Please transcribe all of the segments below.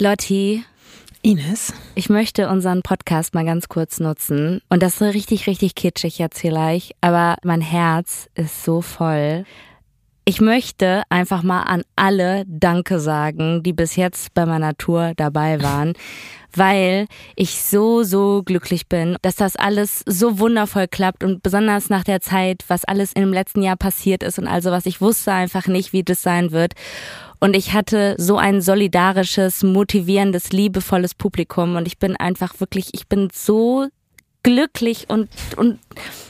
Lotti, Ines. ich möchte unseren Podcast mal ganz kurz nutzen. Und das ist richtig, richtig kitschig jetzt vielleicht, aber mein Herz ist so voll. Ich möchte einfach mal an alle Danke sagen, die bis jetzt bei meiner Tour dabei waren, weil ich so, so glücklich bin, dass das alles so wundervoll klappt und besonders nach der Zeit, was alles im letzten Jahr passiert ist und also was ich wusste einfach nicht, wie das sein wird. Und ich hatte so ein solidarisches, motivierendes, liebevolles Publikum. Und ich bin einfach wirklich, ich bin so glücklich und, und,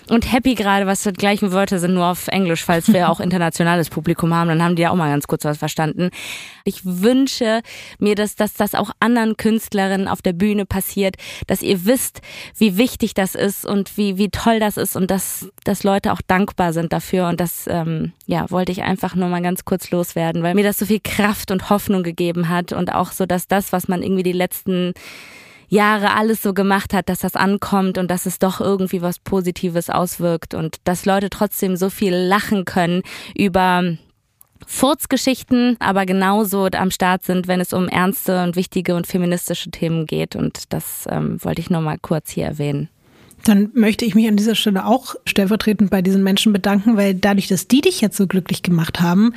und happy gerade, was die gleichen Wörter sind, nur auf Englisch, falls wir auch internationales Publikum haben, dann haben die ja auch mal ganz kurz was verstanden. Ich wünsche mir, dass, dass das auch anderen Künstlerinnen auf der Bühne passiert, dass ihr wisst, wie wichtig das ist und wie, wie toll das ist und dass, dass Leute auch dankbar sind dafür und das, ähm, ja, wollte ich einfach nur mal ganz kurz loswerden, weil mir das so viel Kraft und Hoffnung gegeben hat und auch so, dass das, was man irgendwie die letzten Jahre alles so gemacht hat, dass das ankommt und dass es doch irgendwie was Positives auswirkt und dass Leute trotzdem so viel lachen können über Furzgeschichten, aber genauso am Start sind, wenn es um ernste und wichtige und feministische Themen geht. Und das ähm, wollte ich nur mal kurz hier erwähnen. Dann möchte ich mich an dieser Stelle auch stellvertretend bei diesen Menschen bedanken, weil dadurch, dass die dich jetzt so glücklich gemacht haben,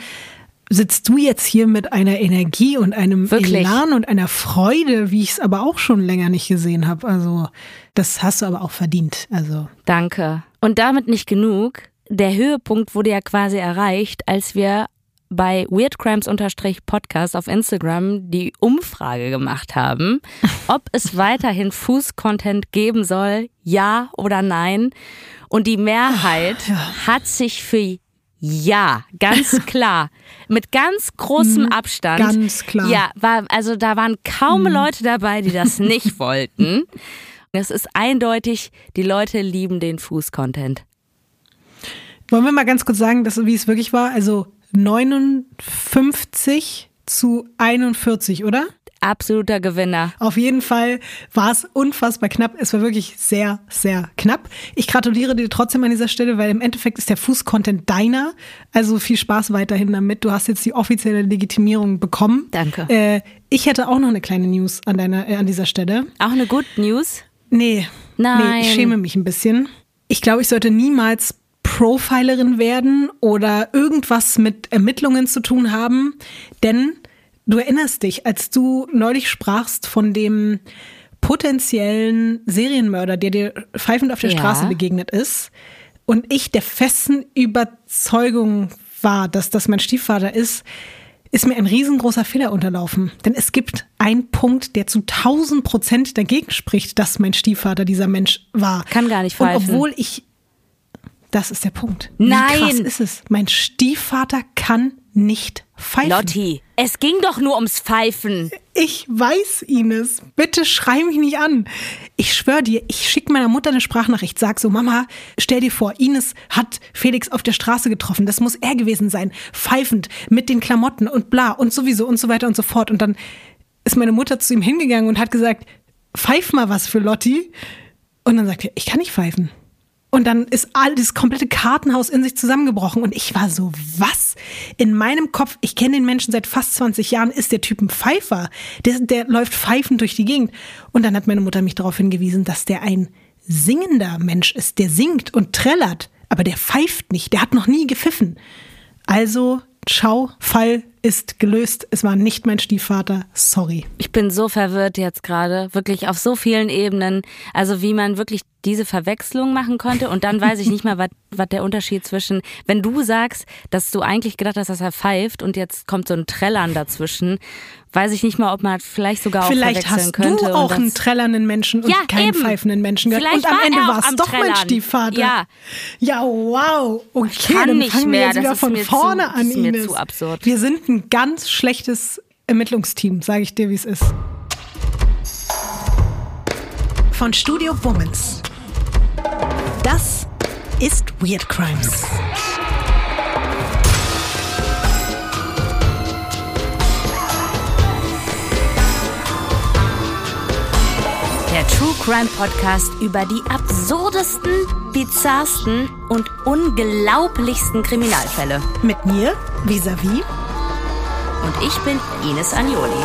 sitzt du jetzt hier mit einer Energie und einem Wirklich? Elan und einer Freude, wie ich es aber auch schon länger nicht gesehen habe. Also das hast du aber auch verdient. Also Danke. Und damit nicht genug. Der Höhepunkt wurde ja quasi erreicht, als wir bei weirdcrimes-podcast auf Instagram die Umfrage gemacht haben, ob es weiterhin Fuß-Content geben soll, ja oder nein. Und die Mehrheit hat sich für ja, ganz klar. Mit ganz großem Abstand. ganz klar. Ja, war, also da waren kaum Leute dabei, die das nicht wollten. Es ist eindeutig, die Leute lieben den Fuß-Content. wollen wir mal ganz kurz sagen, dass, wie es wirklich war? Also 59 zu 41, oder? Absoluter Gewinner. Auf jeden Fall war es unfassbar knapp. Es war wirklich sehr, sehr knapp. Ich gratuliere dir trotzdem an dieser Stelle, weil im Endeffekt ist der Fuß-Content deiner. Also viel Spaß weiterhin damit. Du hast jetzt die offizielle Legitimierung bekommen. Danke. Äh, ich hätte auch noch eine kleine News an, deiner, äh, an dieser Stelle. Auch eine Good News. Nee. Nein. Nee, ich schäme mich ein bisschen. Ich glaube, ich sollte niemals Profilerin werden oder irgendwas mit Ermittlungen zu tun haben, denn du erinnerst dich, als du neulich sprachst von dem potenziellen Serienmörder, der dir pfeifend auf der Ja. Straße begegnet ist und ich der festen Überzeugung war, dass das mein Stiefvater ist, ist mir ein riesengroßer Fehler unterlaufen. Denn es gibt einen Punkt, der zu 1000 Prozent dagegen spricht, dass mein Stiefvater dieser Mensch war. Kann gar nicht Und pfeifen. obwohl ich, das ist der Punkt. Wie Nein. krass ist es? Mein Stiefvater kann nicht pfeifen. Lotti, es ging doch nur ums Pfeifen. Ich weiß, Ines. Bitte schrei mich nicht an. Ich schwöre dir, ich schicke meiner Mutter eine Sprachnachricht, sag so, Mama, stell dir vor, Ines hat Felix auf der Straße getroffen. Das muss er gewesen sein. Pfeifend, mit den Klamotten und bla und sowieso und so weiter und so fort. Und dann ist meine Mutter zu ihm hingegangen und hat gesagt, pfeif mal was für Lotti. Und dann sagt er, ich kann nicht pfeifen. Und dann ist all das komplette Kartenhaus in sich zusammengebrochen. Und ich war so, was? In meinem Kopf, ich kenne den Menschen seit fast 20 Jahren, ist der Typ ein Pfeifer. Der, der läuft pfeifend durch die Gegend. Und dann hat meine Mutter mich darauf hingewiesen, dass der ein singender Mensch ist. Der singt und trällert, aber der pfeift nicht. Der hat noch nie gepfiffen. Also, ciao, Fall ist gelöst. Es war nicht mein Stiefvater. Sorry. Ich bin so verwirrt jetzt gerade, wirklich auf so vielen Ebenen. Also wie man wirklich diese Verwechslung machen konnte und dann weiß ich nicht mal, was der Unterschied zwischen, wenn du sagst, dass du eigentlich gedacht hast, dass er pfeift und jetzt kommt so ein Trällern dazwischen, weiß ich nicht mal, ob man vielleicht sogar auch Vielleicht verwechseln hast könnte. du auch und einen trällernden Menschen und Ja, keinen eben. pfeifenden Menschen gehabt. Vielleicht Und am war Ende war es doch mein Trällern. Stiefvater. Ja. Ja, wow. Okay, kann dann nicht fangen mehr. wir jetzt Das wieder von vorne zu- an, ist mir Ines. zu absurd. Wir sind ein ganz schlechtes Ermittlungsteam, sage ich dir, wie es ist. Von Studio Womans. Das ist Weird Crimes. Der True Crime Podcast über die absurdesten, bizarrsten und unglaublichsten Kriminalfälle. Mit mir, vis-à-vis und ich bin Ines Agnoli.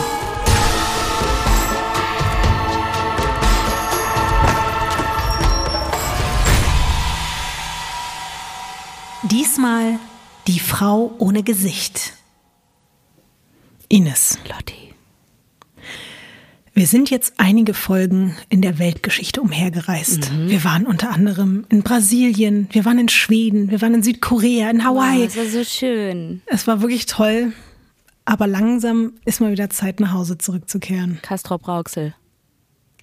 Diesmal die Frau ohne Gesicht. Ines. Lotti. Wir sind jetzt einige Folgen in der Weltgeschichte umhergereist. Mhm. Wir waren unter anderem in Brasilien, wir waren in Schweden, wir waren in Südkorea, in Hawaii. Wow, das war so schön. Es war wirklich toll. Aber langsam ist mal wieder Zeit, nach Hause zurückzukehren. Kastrop Rauxel.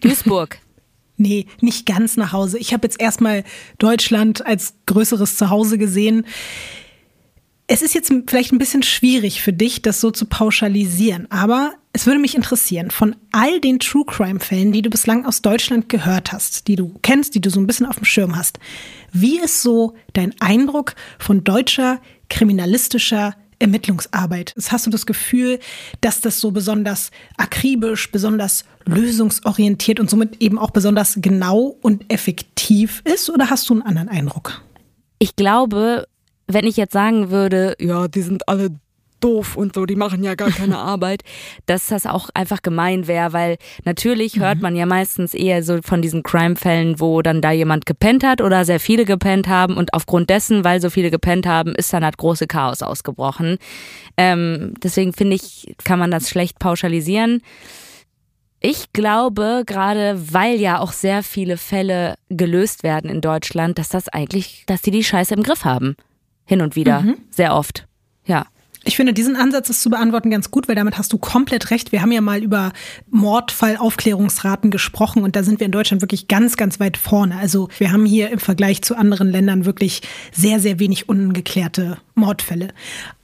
Duisburg. Nee, nicht ganz nach Hause. Ich habe jetzt erstmal Deutschland als größeres Zuhause gesehen. Es ist jetzt vielleicht ein bisschen schwierig für dich, das so zu pauschalisieren, aber es würde mich interessieren, von all den True Crime-Fällen, die du bislang aus Deutschland gehört hast, die du kennst, die du so ein bisschen auf dem Schirm hast, wie ist so dein Eindruck von deutscher kriminalistischer Ermittlungsarbeit? Hast du das Gefühl, dass das so besonders akribisch, besonders lösungsorientiert und somit eben auch besonders genau und effektiv ist? Oder hast du einen anderen Eindruck? Ich glaube, wenn ich jetzt sagen würde, ja, die sind alle doof und so, die machen ja gar keine Arbeit, dass das auch einfach gemein wäre, weil natürlich hört man ja meistens eher so von diesen Crime-Fällen, wo dann da jemand gepennt hat oder sehr viele gepennt haben und aufgrund dessen, weil so viele gepennt haben, ist dann halt große Chaos ausgebrochen. Ähm, deswegen finde ich, kann man das schlecht pauschalisieren. Ich glaube, gerade weil ja auch sehr viele Fälle gelöst werden in Deutschland, dass das eigentlich, dass die die Scheiße im Griff haben. Hin und wieder. Sehr oft. Ja. Ich finde, diesen Ansatz ist zu beantworten ganz gut, weil damit hast du komplett recht. Wir haben ja mal über Mordfallaufklärungsraten gesprochen und da sind wir in Deutschland wirklich ganz, ganz weit vorne. Also wir haben hier im Vergleich zu anderen Ländern wirklich sehr, sehr wenig ungeklärte Mordfälle.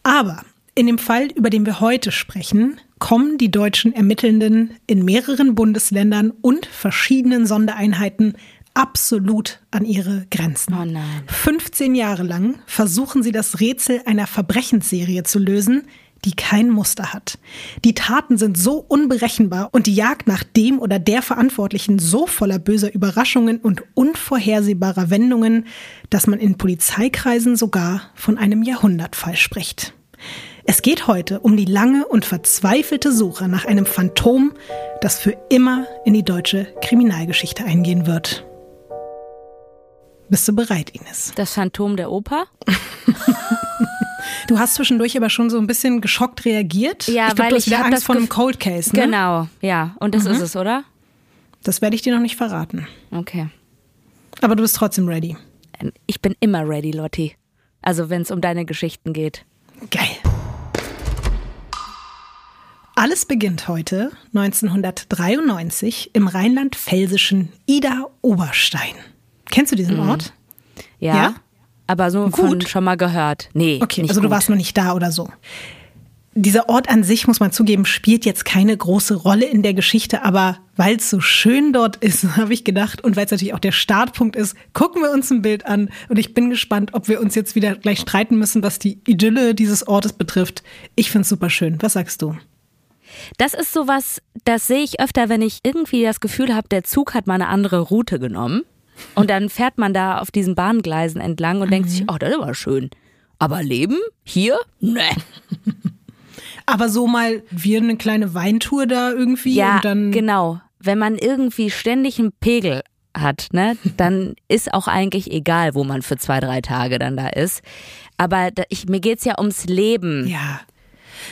Aber in dem Fall, über den wir heute sprechen, kommen die deutschen Ermittelnden in mehreren Bundesländern und verschiedenen Sondereinheiten absolut an ihre Grenzen. Oh nein. 15 Jahre lang versuchen sie das Rätsel einer Verbrechensserie zu lösen, die kein Muster hat. Die Taten sind so unberechenbar und die Jagd nach dem oder der Verantwortlichen so voller böser Überraschungen und unvorhersehbarer Wendungen, dass man in Polizeikreisen sogar von einem Jahrhundertfall spricht. Es geht heute um die lange und verzweifelte Suche nach einem Phantom, das für immer in die deutsche Kriminalgeschichte eingehen wird. Bist du bereit, Ines? Das Phantom der Oper? Du hast zwischendurch aber schon so ein bisschen geschockt reagiert. Ja, ich glaub, weil du hast ich wieder Angst das vor einem Cold Case, ne? Genau, ja. Und das ist es, oder? Das werde ich dir noch nicht verraten. Okay. Aber du bist trotzdem ready. Ich bin immer ready, Lotti. Also wenn es um deine Geschichten geht. Geil. Alles beginnt heute, 1993, im rheinland-pfälzischen Ida-Oberstein. Kennst du diesen Mhm. Ort? Ja. Ja? Aber so von Gut. schon mal gehört. Nee. Okay, nicht also gut. du warst noch nicht da oder so. Dieser Ort an sich, muss man zugeben, spielt jetzt keine große Rolle in der Geschichte, aber weil es so schön dort ist, habe ich gedacht, und weil es natürlich auch der Startpunkt ist, gucken wir uns ein Bild an. Und ich bin gespannt, ob wir uns jetzt wieder gleich streiten müssen, was die Idylle dieses Ortes betrifft. Ich finde es super schön. Was sagst du? Das ist sowas, das sehe ich öfter, wenn ich irgendwie das Gefühl habe, der Zug hat mal eine andere Route genommen. Und dann fährt man da auf diesen Bahngleisen entlang und denkt sich, oh, das ist aber schön. Aber leben? Hier? Nee. Aber so mal wie eine kleine Weintour da irgendwie Ja, und dann. genau. Wenn man irgendwie ständig einen Pegel hat, ne, dann ist auch eigentlich egal, wo man für zwei, drei Tage dann da ist. Aber da, ich, mir geht's ja ums Leben. Ja.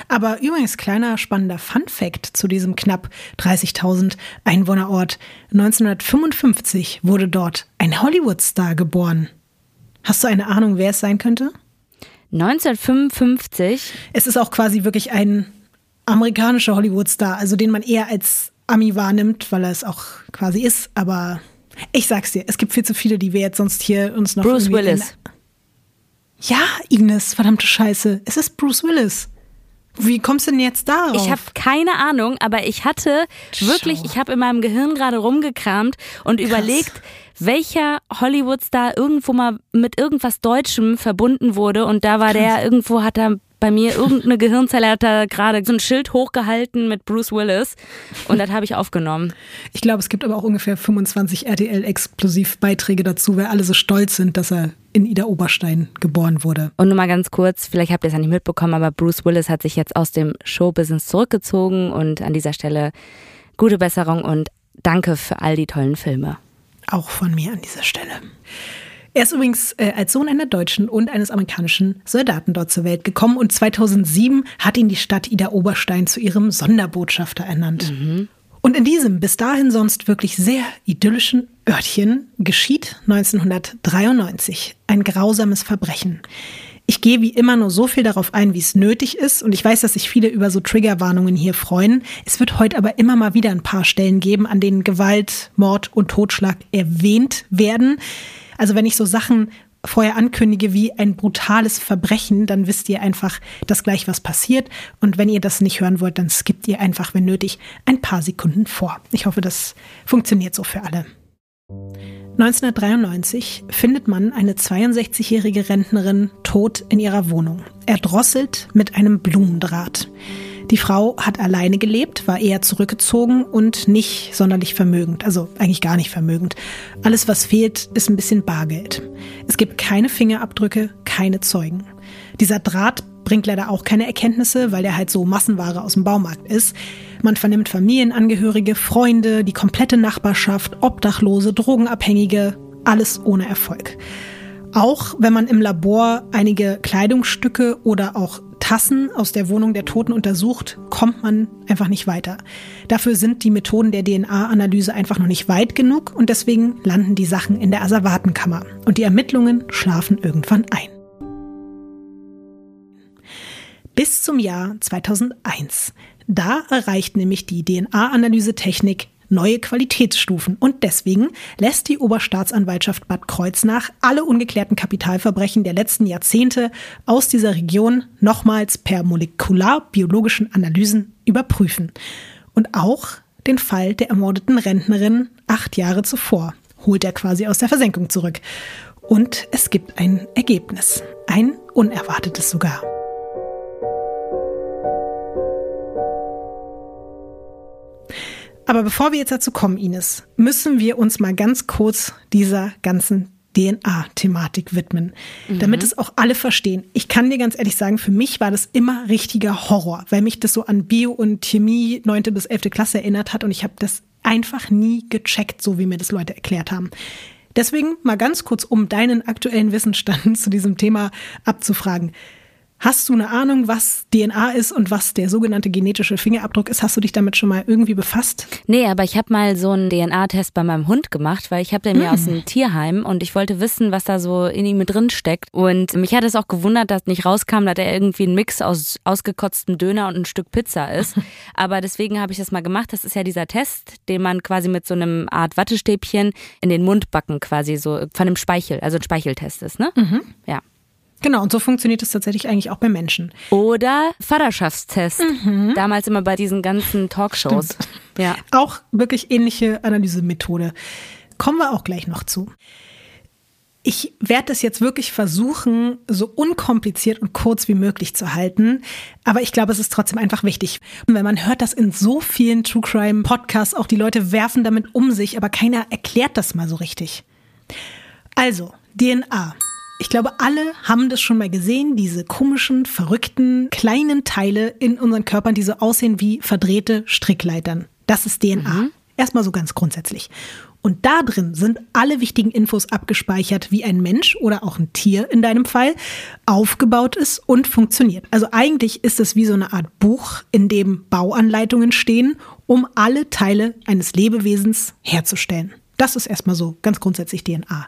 Aber übrigens, kleiner spannender Fun-Fact zu diesem knapp 30.000 Einwohnerort. 1955 wurde dort ein Hollywood-Star geboren. Hast du eine Ahnung, wer es sein könnte? 1955, Es ist auch quasi wirklich ein amerikanischer Hollywood-Star, also den man eher als Ami wahrnimmt, weil er es auch quasi ist. Aber ich sag's dir, es gibt viel zu viele, die wir jetzt sonst hier uns noch. Bruce Willis. Ja, Ines, verdammte Scheiße. Es ist Bruce Willis. Wie kommst du denn jetzt darauf? Ich habe keine Ahnung, aber ich hatte wirklich, Schau. ich habe in meinem Gehirn gerade rumgekramt und überlegt, welcher Hollywood-Star irgendwo mal mit irgendwas Deutschem verbunden wurde und da war der irgendwo hat er bei mir irgendeine Gehirnzelle hat da gerade so ein Schild hochgehalten mit Bruce Willis und das habe ich aufgenommen. Ich glaube, es gibt aber auch ungefähr 25 RTL-Explosiv-Beiträge dazu, weil alle so stolz sind, dass er in Ida Oberstein geboren wurde. Und nur mal ganz kurz, vielleicht habt ihr es ja nicht mitbekommen, aber Bruce Willis hat sich jetzt aus dem Showbusiness zurückgezogen und an dieser Stelle gute Besserung und danke für all die tollen Filme. Auch von mir an dieser Stelle. Er ist übrigens äh, als Sohn einer deutschen und eines amerikanischen Soldaten dort zur Welt gekommen und 2007 hat ihn die Stadt Ida Oberstein zu ihrem Sonderbotschafter ernannt. Mhm. Und in diesem bis dahin sonst wirklich sehr idyllischen Örtchen geschieht 1993 ein grausames Verbrechen. Ich gehe wie immer nur so viel darauf ein, wie es nötig ist. Und ich weiß, dass sich viele über so Triggerwarnungen hier freuen. Es wird heute aber immer mal wieder ein paar Stellen geben, an denen Gewalt, Mord und Totschlag erwähnt werden. Also wenn ich so Sachen vorher ankündige wie ein brutales Verbrechen, dann wisst ihr einfach, dass gleich was passiert. Und wenn ihr das nicht hören wollt, dann skippt ihr einfach, wenn nötig, ein paar Sekunden vor. Ich hoffe, das funktioniert so für alle. 1993 findet man eine 62-jährige Rentnerin tot in ihrer Wohnung, erdrosselt mit einem Blumendraht. Die Frau hat alleine gelebt, war eher zurückgezogen und nicht sonderlich vermögend, also eigentlich gar nicht vermögend. Alles, was fehlt, ist ein bisschen Bargeld. Es gibt keine Fingerabdrücke, keine Zeugen. Dieser Draht bringt leider auch keine Erkenntnisse, weil der halt so Massenware aus dem Baumarkt ist. Man vernimmt Familienangehörige, Freunde, die komplette Nachbarschaft, Obdachlose, Drogenabhängige, alles ohne Erfolg. Auch wenn man im Labor einige Kleidungsstücke oder auch Tassen aus der Wohnung der Toten untersucht, kommt man einfach nicht weiter. Dafür sind die Methoden der DNA-Analyse einfach noch nicht weit genug und deswegen landen die Sachen in der Asservatenkammer und die Ermittlungen schlafen irgendwann ein bis zum Jahr 2001. Da erreicht nämlich die DNA-Analysetechnik neue Qualitätsstufen und deswegen lässt die Oberstaatsanwaltschaft Bad Kreuznach alle ungeklärten Kapitalverbrechen der letzten Jahrzehnte aus dieser Region nochmals per molekularbiologischen Analysen überprüfen. Und auch den Fall der ermordeten Rentnerin acht Jahre zuvor holt er quasi aus der Versenkung zurück. Und es gibt ein Ergebnis, ein unerwartetes sogar. Aber bevor wir jetzt dazu kommen, Ines, müssen wir uns mal ganz kurz dieser ganzen DNA-Thematik widmen, mhm. damit es auch alle verstehen. Ich kann dir ganz ehrlich sagen, für mich war das immer richtiger Horror, weil mich das so an Bio und Chemie 9. bis 11. Klasse erinnert hat und ich habe das einfach nie gecheckt, so wie mir das Leute erklärt haben. Deswegen mal ganz kurz, um deinen aktuellen Wissensstand zu diesem Thema abzufragen. Hast du eine Ahnung, was DNA ist und was der sogenannte genetische Fingerabdruck ist? Hast du dich damit schon mal irgendwie befasst? Nee, aber ich habe mal so einen DNA-Test bei meinem Hund gemacht, weil ich habe den mir aus hm. dem Tierheim und ich wollte wissen, was da so in ihm drin steckt. Und mich hat es auch gewundert, dass nicht rauskam, dass er irgendwie ein Mix aus ausgekotztem Döner und ein Stück Pizza ist. aber deswegen habe ich das mal gemacht. Das ist ja dieser Test, den man quasi mit so einem Art Wattestäbchen in den Mund backen, quasi so von einem Speichel, also ein Speicheltest ist, ne? Mhm. Ja. Genau, und so funktioniert es tatsächlich eigentlich auch bei Menschen. Oder Vaterschaftstest. Mhm. Damals immer bei diesen ganzen Talkshows. Stimmt. Ja. Auch wirklich ähnliche Analysemethode. Kommen wir auch gleich noch zu. Ich werde es jetzt wirklich versuchen, so unkompliziert und kurz wie möglich zu halten. Aber ich glaube, es ist trotzdem einfach wichtig. Wenn man hört das in so vielen True Crime Podcasts, auch die Leute werfen damit um sich, aber keiner erklärt das mal so richtig. Also, DNA ich glaube, alle haben das schon mal gesehen, diese komischen, verrückten, kleinen Teile in unseren Körpern, die so aussehen wie verdrehte Strickleitern. Das ist DNA. Mhm. Erstmal so ganz grundsätzlich. Und da drin sind alle wichtigen Infos abgespeichert, wie ein Mensch oder auch ein Tier in deinem Fall aufgebaut ist und funktioniert. Also eigentlich ist es wie so eine Art Buch, in dem Bauanleitungen stehen, um alle Teile eines Lebewesens herzustellen. Das ist erstmal so ganz grundsätzlich DNA.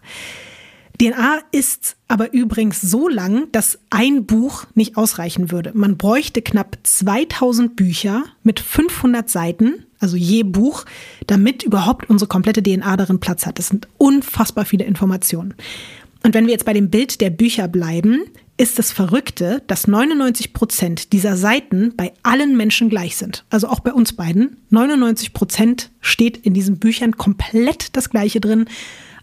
DNA ist aber übrigens so lang, dass ein Buch nicht ausreichen würde. Man bräuchte knapp 2000 Bücher mit 500 Seiten, also je Buch, damit überhaupt unsere komplette DNA darin Platz hat. Das sind unfassbar viele Informationen. Und wenn wir jetzt bei dem Bild der Bücher bleiben, ist das Verrückte, dass 99 Prozent dieser Seiten bei allen Menschen gleich sind. Also auch bei uns beiden. 99 Prozent steht in diesen Büchern komplett das Gleiche drin.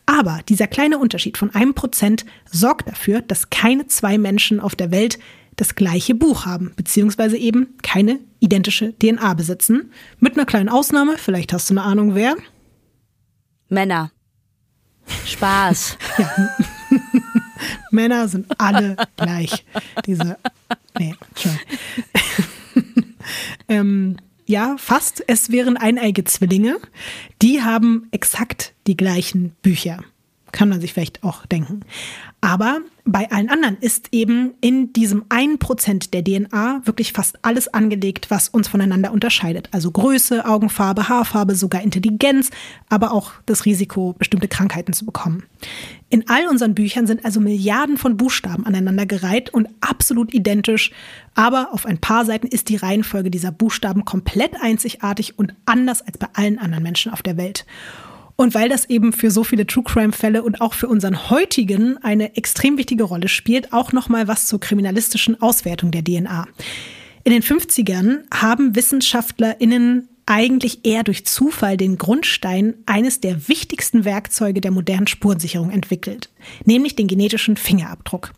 Aber dieser kleine Unterschied von einem Prozent sorgt dafür, dass keine zwei Menschen auf der Welt das gleiche Buch haben, beziehungsweise eben keine identische DNA besitzen. Mit einer kleinen Ausnahme, vielleicht hast du eine Ahnung, wer? Männer. Spaß. ja. Männer sind alle gleich. Diese. Nee, schon. ähm, ja, fast. Es wären eineige Zwillinge. Die haben exakt die gleichen Bücher. kann man sich vielleicht auch denken. Aber bei allen anderen ist eben in diesem einen Prozent der DNA wirklich fast alles angelegt, was uns voneinander unterscheidet. Also Größe, Augenfarbe, Haarfarbe, sogar Intelligenz, aber auch das Risiko, bestimmte Krankheiten zu bekommen. In all unseren Büchern sind also Milliarden von Buchstaben aneinandergereiht und absolut identisch, aber auf ein paar Seiten ist die Reihenfolge dieser Buchstaben komplett einzigartig und anders als bei allen anderen Menschen auf der Welt. Und weil das eben für so viele True Crime Fälle und auch für unseren heutigen eine extrem wichtige Rolle spielt, auch noch mal was zur kriminalistischen Auswertung der DNA. In den 50ern haben WissenschaftlerInnen eigentlich eher durch Zufall den Grundstein eines der wichtigsten Werkzeuge der modernen Spurensicherung entwickelt, nämlich den genetischen Fingerabdruck.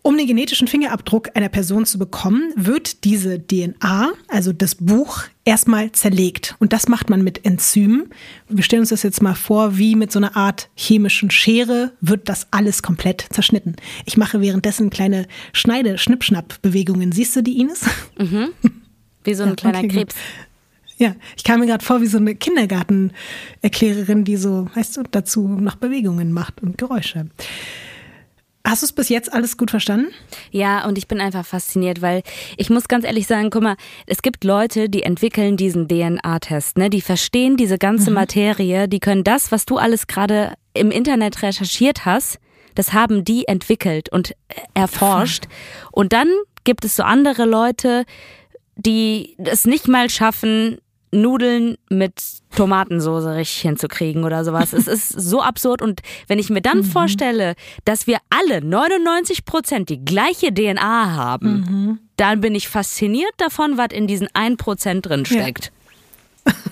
Um den genetischen Fingerabdruck einer Person zu bekommen, wird diese DNA, also das Buch, erstmal zerlegt. Und das macht man mit Enzymen. Wir stellen uns das jetzt mal vor, wie mit so einer Art chemischen Schere wird das alles komplett zerschnitten. Ich mache währenddessen kleine Schneide-Schnippschnapp-Bewegungen. Siehst du die, Ines? Mhm. Wie so ein ja, kleiner okay, Krebs. Ja, ich kam mir gerade vor wie so eine Kindergartenerklärerin, die so, weißt du, dazu noch Bewegungen macht und Geräusche. Hast du es bis jetzt alles gut verstanden? Ja, und ich bin einfach fasziniert, weil ich muss ganz ehrlich sagen, guck mal, es gibt Leute, die entwickeln diesen DNA-Test, ne? Die verstehen diese ganze mhm. Materie, die können das, was du alles gerade im Internet recherchiert hast, das haben die entwickelt und erforscht. Und dann gibt es so andere Leute, die es nicht mal schaffen, Nudeln mit Tomatensoße richtig hinzukriegen oder sowas. es ist so absurd. Und wenn ich mir dann mhm. vorstelle, dass wir alle 99 Prozent die gleiche DNA haben, mhm. dann bin ich fasziniert davon, was in diesen 1 Prozent drin steckt. Ja.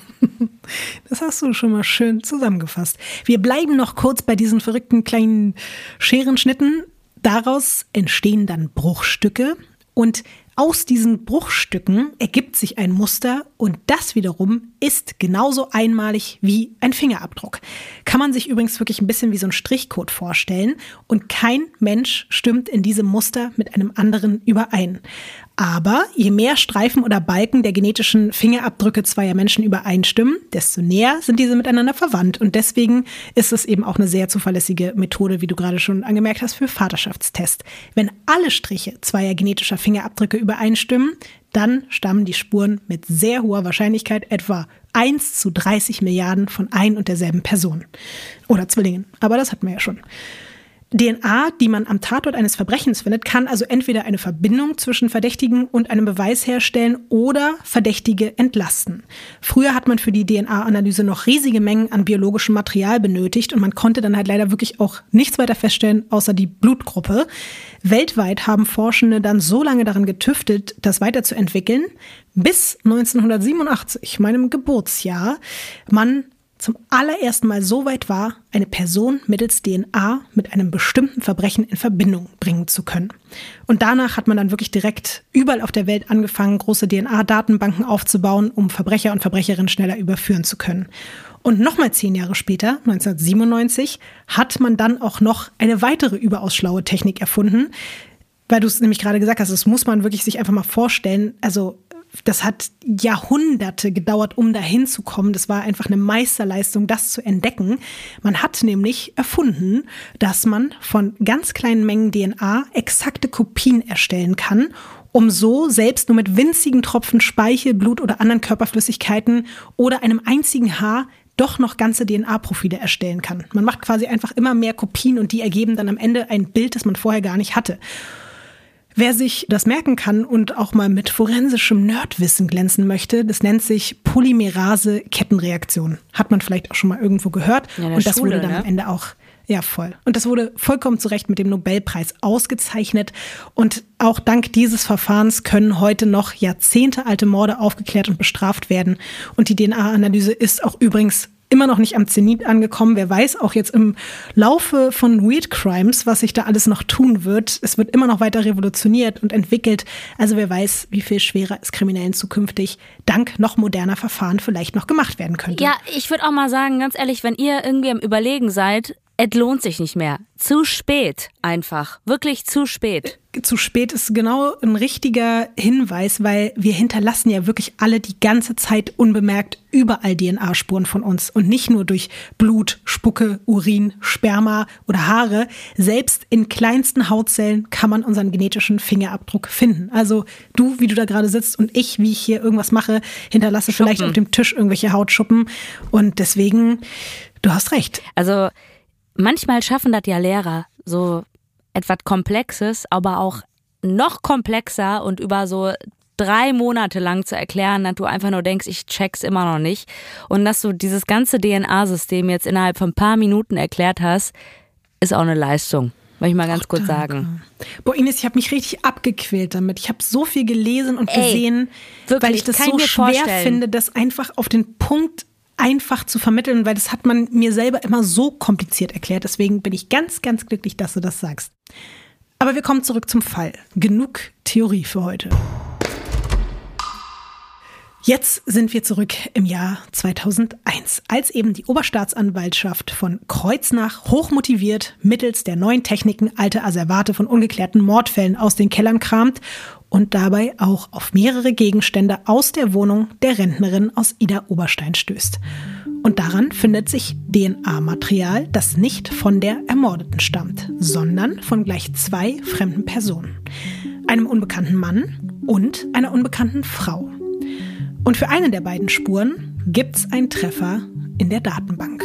Das hast du schon mal schön zusammengefasst. Wir bleiben noch kurz bei diesen verrückten kleinen Scherenschnitten. Daraus entstehen dann Bruchstücke und aus diesen Bruchstücken ergibt sich ein Muster und das wiederum ist genauso einmalig wie ein Fingerabdruck. Kann man sich übrigens wirklich ein bisschen wie so ein Strichcode vorstellen und kein Mensch stimmt in diesem Muster mit einem anderen überein. Aber je mehr Streifen oder Balken der genetischen Fingerabdrücke zweier Menschen übereinstimmen, desto näher sind diese miteinander verwandt. Und deswegen ist es eben auch eine sehr zuverlässige Methode, wie du gerade schon angemerkt hast, für Vaterschaftstest. Wenn alle Striche zweier genetischer Fingerabdrücke übereinstimmen, dann stammen die Spuren mit sehr hoher Wahrscheinlichkeit etwa 1 zu 30 Milliarden von ein und derselben Person. Oder Zwillingen. Aber das hatten wir ja schon. DNA, die man am Tatort eines Verbrechens findet, kann also entweder eine Verbindung zwischen Verdächtigen und einem Beweis herstellen oder Verdächtige entlasten. Früher hat man für die DNA-Analyse noch riesige Mengen an biologischem Material benötigt und man konnte dann halt leider wirklich auch nichts weiter feststellen, außer die Blutgruppe. Weltweit haben Forschende dann so lange daran getüftet, das weiterzuentwickeln, bis 1987, meinem Geburtsjahr, man zum allerersten Mal so weit war, eine Person mittels DNA mit einem bestimmten Verbrechen in Verbindung bringen zu können. Und danach hat man dann wirklich direkt überall auf der Welt angefangen, große DNA-Datenbanken aufzubauen, um Verbrecher und Verbrecherinnen schneller überführen zu können. Und nochmal zehn Jahre später, 1997, hat man dann auch noch eine weitere überaus schlaue Technik erfunden, weil du es nämlich gerade gesagt hast, das muss man wirklich sich einfach mal vorstellen. Also das hat Jahrhunderte gedauert, um dahin zu kommen. Das war einfach eine Meisterleistung, das zu entdecken. Man hat nämlich erfunden, dass man von ganz kleinen Mengen DNA exakte Kopien erstellen kann, um so selbst nur mit winzigen Tropfen Speichel, Blut oder anderen Körperflüssigkeiten oder einem einzigen Haar doch noch ganze DNA-Profile erstellen kann. Man macht quasi einfach immer mehr Kopien und die ergeben dann am Ende ein Bild, das man vorher gar nicht hatte. Wer sich das merken kann und auch mal mit forensischem Nerdwissen glänzen möchte, das nennt sich Polymerase-Kettenreaktion. Hat man vielleicht auch schon mal irgendwo gehört. Ja, und das Schule, wurde dann ne? am Ende auch ja, voll. Und das wurde vollkommen zu Recht mit dem Nobelpreis ausgezeichnet. Und auch dank dieses Verfahrens können heute noch jahrzehntealte Morde aufgeklärt und bestraft werden. Und die DNA-Analyse ist auch übrigens immer noch nicht am Zenit angekommen. Wer weiß auch jetzt im Laufe von Weird Crimes, was sich da alles noch tun wird. Es wird immer noch weiter revolutioniert und entwickelt. Also wer weiß, wie viel schwerer es Kriminellen zukünftig dank noch moderner Verfahren vielleicht noch gemacht werden könnte. Ja, ich würde auch mal sagen, ganz ehrlich, wenn ihr irgendwie am Überlegen seid, es lohnt sich nicht mehr. Zu spät einfach. Wirklich zu spät. Zu spät ist genau ein richtiger Hinweis, weil wir hinterlassen ja wirklich alle die ganze Zeit unbemerkt überall DNA-Spuren von uns. Und nicht nur durch Blut, Spucke, Urin, Sperma oder Haare. Selbst in kleinsten Hautzellen kann man unseren genetischen Fingerabdruck finden. Also du, wie du da gerade sitzt und ich, wie ich hier irgendwas mache, hinterlasse Schuppen. vielleicht auf dem Tisch irgendwelche Hautschuppen. Und deswegen, du hast recht. Also manchmal schaffen das ja Lehrer, so etwas Komplexes, aber auch noch komplexer und über so drei Monate lang zu erklären, dass du einfach nur denkst, ich check's immer noch nicht. Und dass du dieses ganze DNA-System jetzt innerhalb von ein paar Minuten erklärt hast, ist auch eine Leistung. Möchte ich mal ganz Ach, kurz sagen. Boah, Ines, ich habe mich richtig abgequält damit. Ich habe so viel gelesen und Ey, gesehen, wirklich, weil ich das so schwer vorstellen. finde, das einfach auf den Punkt einfach zu vermitteln, weil das hat man mir selber immer so kompliziert erklärt. Deswegen bin ich ganz, ganz glücklich, dass du das sagst. Aber wir kommen zurück zum Fall. Genug Theorie für heute. Jetzt sind wir zurück im Jahr 2001, als eben die Oberstaatsanwaltschaft von Kreuznach hochmotiviert mittels der neuen Techniken alte Asservate von ungeklärten Mordfällen aus den Kellern kramt und dabei auch auf mehrere Gegenstände aus der Wohnung der Rentnerin aus Ida Oberstein stößt. Und daran findet sich DNA-Material, das nicht von der Ermordeten stammt, sondern von gleich zwei fremden Personen. Einem unbekannten Mann und einer unbekannten Frau. Und für eine der beiden Spuren gibt's einen Treffer in der Datenbank.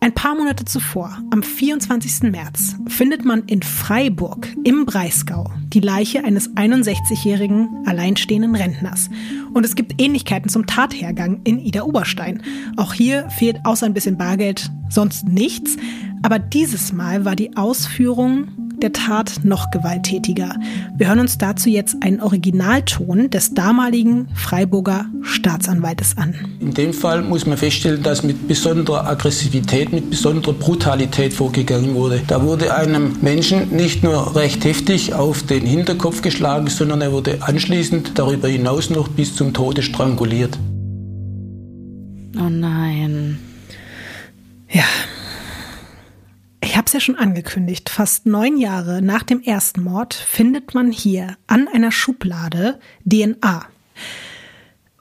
Ein paar Monate zuvor, am 24. März, findet man in Freiburg im Breisgau die Leiche eines 61-jährigen alleinstehenden Rentners. Und es gibt Ähnlichkeiten zum Tathergang in Ida Oberstein. Auch hier fehlt außer ein bisschen Bargeld sonst nichts. Aber dieses Mal war die Ausführung der Tat noch gewalttätiger. Wir hören uns dazu jetzt einen Originalton des damaligen Freiburger Staatsanwaltes an. In dem Fall muss man feststellen, dass mit besonderer Aggressivität, mit besonderer Brutalität vorgegangen wurde. Da wurde einem Menschen nicht nur recht heftig auf den Hinterkopf geschlagen, sondern er wurde anschließend darüber hinaus noch bis zum Tode stranguliert. Oh nein. Ja, ich habe es ja schon angekündigt, fast neun Jahre nach dem ersten Mord findet man hier an einer Schublade DNA.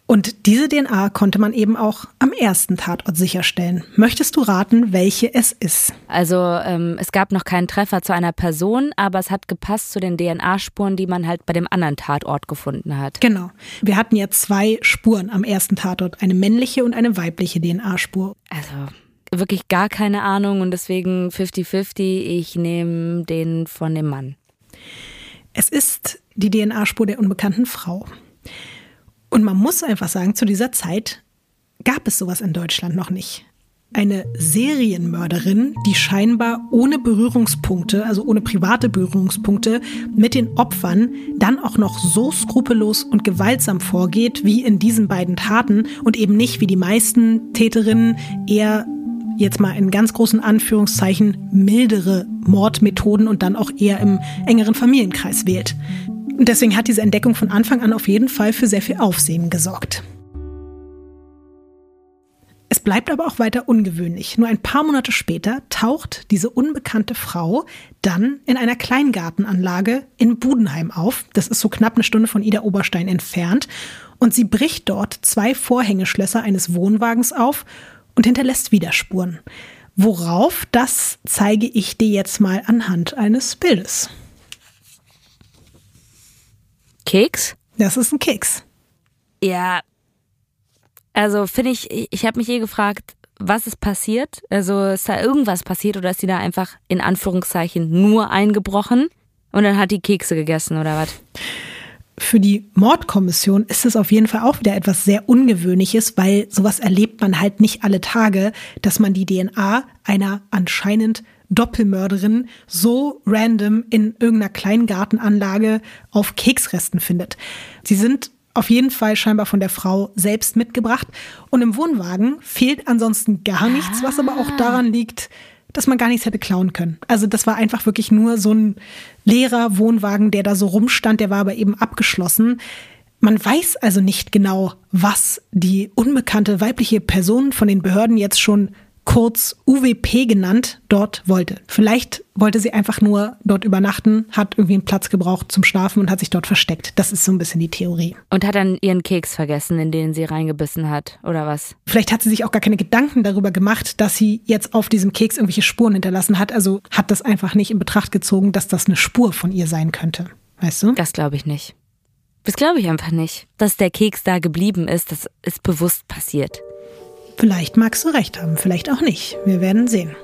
Und diese DNA konnte man eben auch am ersten Tatort sicherstellen. Möchtest du raten, welche es ist? Also ähm, es gab noch keinen Treffer zu einer Person, aber es hat gepasst zu den DNA-Spuren, die man halt bei dem anderen Tatort gefunden hat. Genau. Wir hatten ja zwei Spuren am ersten Tatort, eine männliche und eine weibliche DNA-Spur. Also wirklich gar keine Ahnung und deswegen 50-50, ich nehme den von dem Mann. Es ist die DNA-Spur der unbekannten Frau. Und man muss einfach sagen, zu dieser Zeit gab es sowas in Deutschland noch nicht. Eine Serienmörderin, die scheinbar ohne Berührungspunkte, also ohne private Berührungspunkte mit den Opfern dann auch noch so skrupellos und gewaltsam vorgeht wie in diesen beiden Taten und eben nicht wie die meisten Täterinnen eher jetzt mal in ganz großen Anführungszeichen mildere Mordmethoden und dann auch eher im engeren Familienkreis wählt. Und deswegen hat diese Entdeckung von Anfang an auf jeden Fall für sehr viel Aufsehen gesorgt. Es bleibt aber auch weiter ungewöhnlich. Nur ein paar Monate später taucht diese unbekannte Frau dann in einer Kleingartenanlage in Budenheim auf. Das ist so knapp eine Stunde von Ida Oberstein entfernt. Und sie bricht dort zwei Vorhängeschlösser eines Wohnwagens auf und hinterlässt Widerspuren. Worauf, das zeige ich dir jetzt mal anhand eines Bildes. Keks? Das ist ein Keks. Ja. Also finde ich, ich habe mich eh gefragt, was ist passiert? Also ist da irgendwas passiert oder ist die da einfach in Anführungszeichen nur eingebrochen und dann hat die Kekse gegessen oder was? Für die Mordkommission ist es auf jeden Fall auch wieder etwas sehr Ungewöhnliches, weil sowas erlebt man halt nicht alle Tage, dass man die DNA einer anscheinend Doppelmörderin so random in irgendeiner Kleingartenanlage auf Keksresten findet. Sie sind auf jeden Fall scheinbar von der Frau selbst mitgebracht und im Wohnwagen fehlt ansonsten gar nichts, was aber auch daran liegt, dass man gar nichts hätte klauen können. Also das war einfach wirklich nur so ein leerer Wohnwagen, der da so rumstand, der war aber eben abgeschlossen. Man weiß also nicht genau, was die unbekannte weibliche Person von den Behörden jetzt schon kurz UWP genannt, dort wollte. Vielleicht wollte sie einfach nur dort übernachten, hat irgendwie einen Platz gebraucht zum Schlafen und hat sich dort versteckt. Das ist so ein bisschen die Theorie. Und hat dann ihren Keks vergessen, in den sie reingebissen hat, oder was? Vielleicht hat sie sich auch gar keine Gedanken darüber gemacht, dass sie jetzt auf diesem Keks irgendwelche Spuren hinterlassen hat. Also hat das einfach nicht in Betracht gezogen, dass das eine Spur von ihr sein könnte. Weißt du? Das glaube ich nicht. Das glaube ich einfach nicht. Dass der Keks da geblieben ist, das ist bewusst passiert. Vielleicht magst du recht haben, vielleicht auch nicht. Wir werden sehen.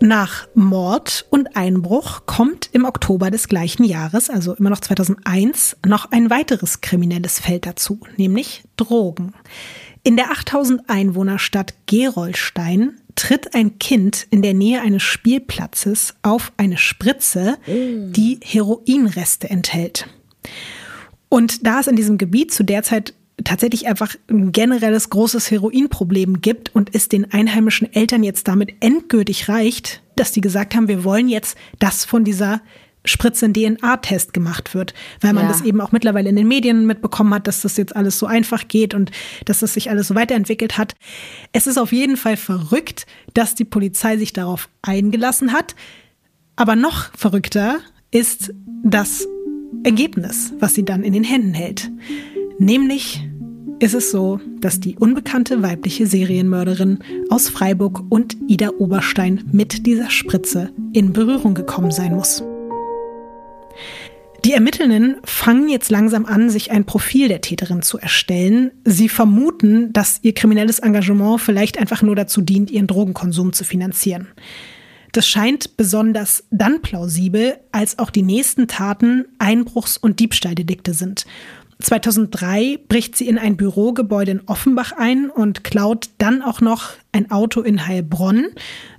Nach Mord und Einbruch kommt im Oktober des gleichen Jahres, also immer noch 2001, noch ein weiteres kriminelles Feld dazu, nämlich Drogen. In der 8000 Einwohnerstadt Gerolstein tritt ein Kind in der Nähe eines Spielplatzes auf eine Spritze, die Heroinreste enthält. Und da es in diesem Gebiet zu der Zeit tatsächlich einfach ein generelles großes Heroinproblem gibt und es den einheimischen Eltern jetzt damit endgültig reicht, dass die gesagt haben, wir wollen jetzt, dass von dieser Spritze ein DNA-Test gemacht wird, weil man Ja. das eben auch mittlerweile in den Medien mitbekommen hat, dass das jetzt alles so einfach geht und dass das sich alles so weiterentwickelt hat. Es ist auf jeden Fall verrückt, dass die Polizei sich darauf eingelassen hat. Aber noch verrückter ist das Ergebnis, was sie dann in den Händen hält. Nämlich ist es so, dass die unbekannte weibliche Serienmörderin aus Freiburg und Ida Oberstein mit dieser Spritze in Berührung gekommen sein muss. Die Ermittelnden fangen jetzt langsam an, sich ein Profil der Täterin zu erstellen. Sie vermuten, dass ihr kriminelles Engagement vielleicht einfach nur dazu dient, ihren Drogenkonsum zu finanzieren. Das scheint besonders dann plausibel, als auch die nächsten Taten Einbruchs- und Diebstahldelikte sind. 2003 bricht sie in ein Bürogebäude in Offenbach ein und klaut dann auch noch ein Auto in Heilbronn.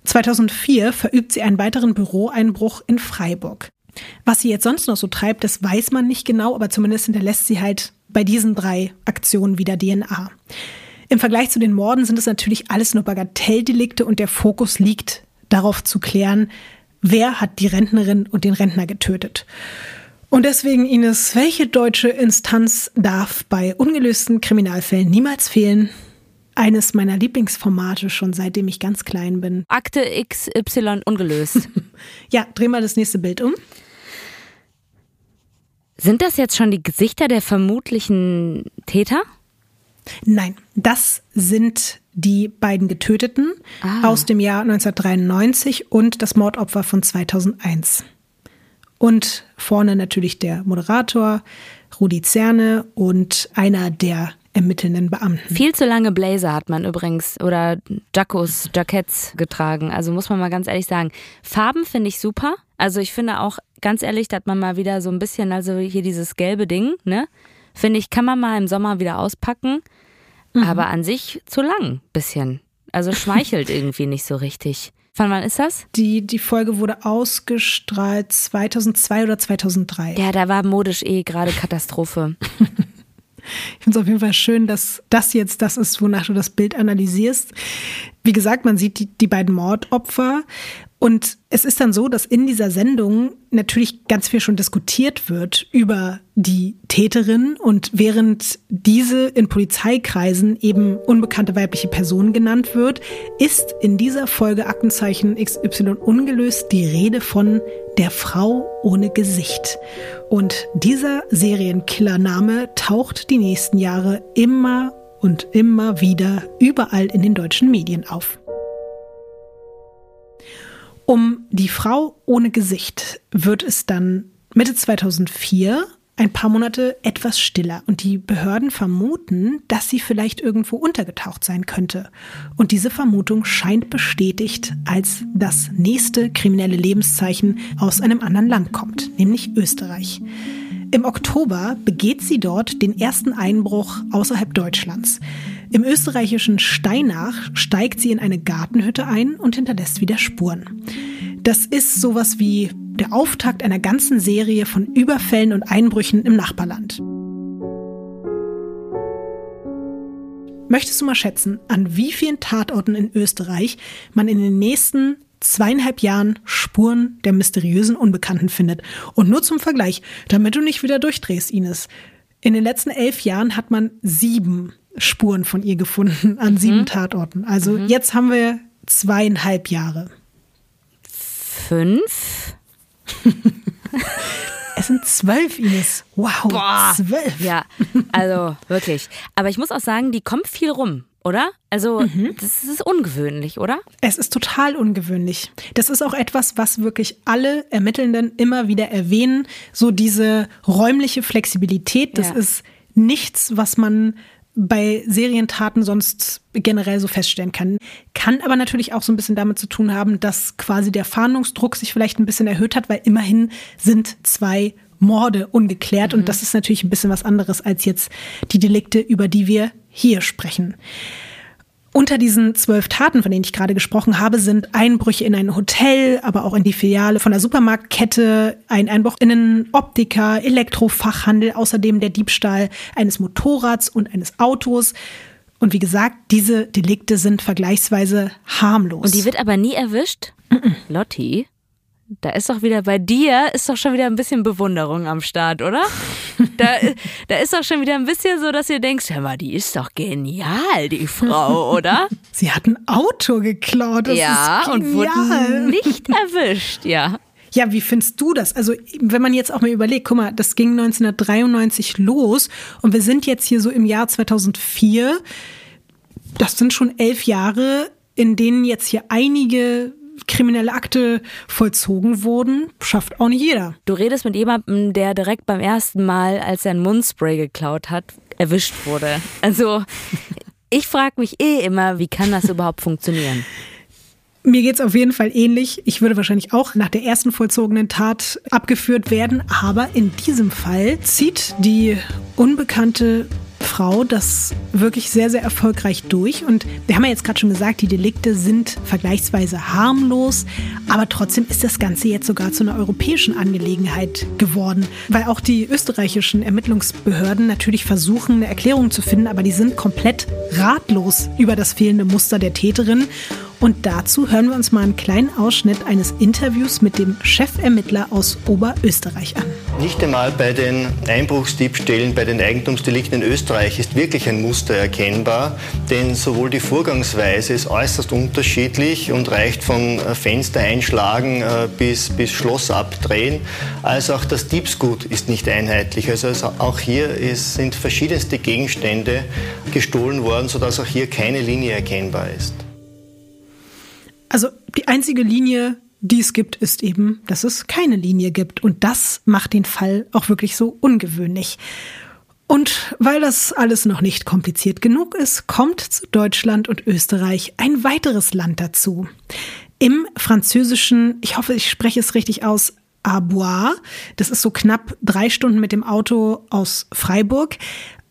2004 verübt sie einen weiteren Büroeinbruch in Freiburg. Was sie jetzt sonst noch so treibt, das weiß man nicht genau, aber zumindest hinterlässt sie halt bei diesen drei Aktionen wieder DNA. Im Vergleich zu den Morden sind es natürlich alles nur Bagatelldelikte und der Fokus liegt darauf zu klären, wer hat die Rentnerin und den Rentner getötet. Und deswegen, Ines, welche deutsche Instanz darf bei ungelösten Kriminalfällen niemals fehlen? Eines meiner Lieblingsformate schon seitdem ich ganz klein bin. Akte XY ungelöst. Ja, dreh mal das nächste Bild um. Sind das jetzt schon die Gesichter der vermutlichen Täter? Nein, das sind die beiden Getöteten Ah. aus dem Jahr 1993 und das Mordopfer von 2001. Und vorne natürlich der Moderator Rudi Zerne und einer der ermittelnden Beamten. Viel zu lange Blazer hat man übrigens oder Jackos, Jackets getragen. Also muss man mal ganz ehrlich sagen. Farben finde ich super. Also ich finde auch, ganz ehrlich, dass man mal wieder so ein bisschen, also hier dieses gelbe Ding, ne? Finde ich, kann man mal im Sommer wieder auspacken. Aber an sich zu lang, bisschen. Also schmeichelt irgendwie nicht so richtig. Von wann ist das? Die, die Folge wurde ausgestrahlt 2002 oder 2003. Ja, da war modisch eh gerade Katastrophe. Ich finde es auf jeden Fall schön, dass das jetzt das ist, wonach du das Bild analysierst. Wie gesagt, man sieht die, die beiden Mordopfer. Und es ist dann so, dass in dieser Sendung natürlich ganz viel schon diskutiert wird über die Täterin. Und während diese in Polizeikreisen eben unbekannte weibliche Person genannt wird, ist in dieser Folge Aktenzeichen XY ungelöst die Rede von der Frau ohne Gesicht. Und dieser Serienkillername taucht die nächsten Jahre immer und immer wieder überall in den deutschen Medien auf. Um die Frau ohne Gesicht wird es dann Mitte 2004 ein paar Monate etwas stiller und die Behörden vermuten, dass sie vielleicht irgendwo untergetaucht sein könnte. Und diese Vermutung scheint bestätigt, als das nächste kriminelle Lebenszeichen aus einem anderen Land kommt, nämlich Österreich. Im Oktober begeht sie dort den ersten Einbruch außerhalb Deutschlands. Im österreichischen Steinach steigt sie in eine Gartenhütte ein und hinterlässt wieder Spuren. Das ist sowas wie der Auftakt einer ganzen Serie von Überfällen und Einbrüchen im Nachbarland. Möchtest du mal schätzen, an wie vielen Tatorten in Österreich man in den nächsten zweieinhalb Jahren Spuren der mysteriösen Unbekannten findet? Und nur zum Vergleich, damit du nicht wieder durchdrehst, Ines. In den letzten elf Jahren hat man sieben Spuren von ihr gefunden an sieben mhm. Tatorten. Also mhm. jetzt haben wir zweieinhalb Jahre. Fünf? es sind zwölf, Ines. Wow, Boah. zwölf. Ja, also wirklich. Aber ich muss auch sagen, die kommt viel rum oder? Also, mhm. das ist ungewöhnlich, oder? Es ist total ungewöhnlich. Das ist auch etwas, was wirklich alle Ermittelnden immer wieder erwähnen. So diese räumliche Flexibilität, das ja. ist nichts, was man bei Serientaten sonst generell so feststellen kann. Kann aber natürlich auch so ein bisschen damit zu tun haben, dass quasi der Fahndungsdruck sich vielleicht ein bisschen erhöht hat, weil immerhin sind zwei Morde ungeklärt mhm. und das ist natürlich ein bisschen was anderes als jetzt die Delikte, über die wir hier sprechen. Unter diesen zwölf Taten, von denen ich gerade gesprochen habe, sind Einbrüche in ein Hotel, aber auch in die Filiale von der Supermarktkette, ein Einbruch in einen Optiker, Elektrofachhandel, außerdem der Diebstahl eines Motorrads und eines Autos. Und wie gesagt, diese Delikte sind vergleichsweise harmlos. Und die wird aber nie erwischt? Lotti? Da ist doch wieder bei dir, ist doch schon wieder ein bisschen Bewunderung am Start, oder? Da, da ist doch schon wieder ein bisschen so, dass ihr denkt, hör mal, die ist doch genial, die Frau, oder? Sie hat ein Auto geklaut. Das ja, und wurde nicht erwischt, ja. Ja, wie findest du das? Also, wenn man jetzt auch mal überlegt, guck mal, das ging 1993 los und wir sind jetzt hier so im Jahr 2004. Das sind schon elf Jahre, in denen jetzt hier einige kriminelle Akte vollzogen wurden, schafft auch nicht jeder. Du redest mit jemandem, der direkt beim ersten Mal, als er ein Mundspray geklaut hat, erwischt wurde. Also ich frage mich eh immer, wie kann das überhaupt funktionieren? Mir geht es auf jeden Fall ähnlich. Ich würde wahrscheinlich auch nach der ersten vollzogenen Tat abgeführt werden. Aber in diesem Fall zieht die unbekannte Frau das wirklich sehr, sehr erfolgreich durch. Und wir haben ja jetzt gerade schon gesagt, die Delikte sind vergleichsweise harmlos, aber trotzdem ist das Ganze jetzt sogar zu einer europäischen Angelegenheit geworden, weil auch die österreichischen Ermittlungsbehörden natürlich versuchen, eine Erklärung zu finden, aber die sind komplett ratlos über das fehlende Muster der Täterin. Und dazu hören wir uns mal einen kleinen Ausschnitt eines Interviews mit dem Chefermittler aus Oberösterreich an. Nicht einmal bei den Einbruchsdiebstählen, bei den Eigentumsdelikten in Österreich ist wirklich ein Muster erkennbar, denn sowohl die Vorgangsweise ist äußerst unterschiedlich und reicht von äh, Fenster einschlagen äh, bis, bis Schloss abdrehen, als auch das Diebsgut ist nicht einheitlich. Also, auch hier ist, sind verschiedenste Gegenstände gestohlen worden, sodass auch hier keine Linie erkennbar ist. Also die einzige Linie, die es gibt, ist eben, dass es keine Linie gibt. Und das macht den Fall auch wirklich so ungewöhnlich. Und weil das alles noch nicht kompliziert genug ist, kommt zu Deutschland und Österreich ein weiteres Land dazu. Im französischen, ich hoffe, ich spreche es richtig aus, Arbois, das ist so knapp drei Stunden mit dem Auto aus Freiburg,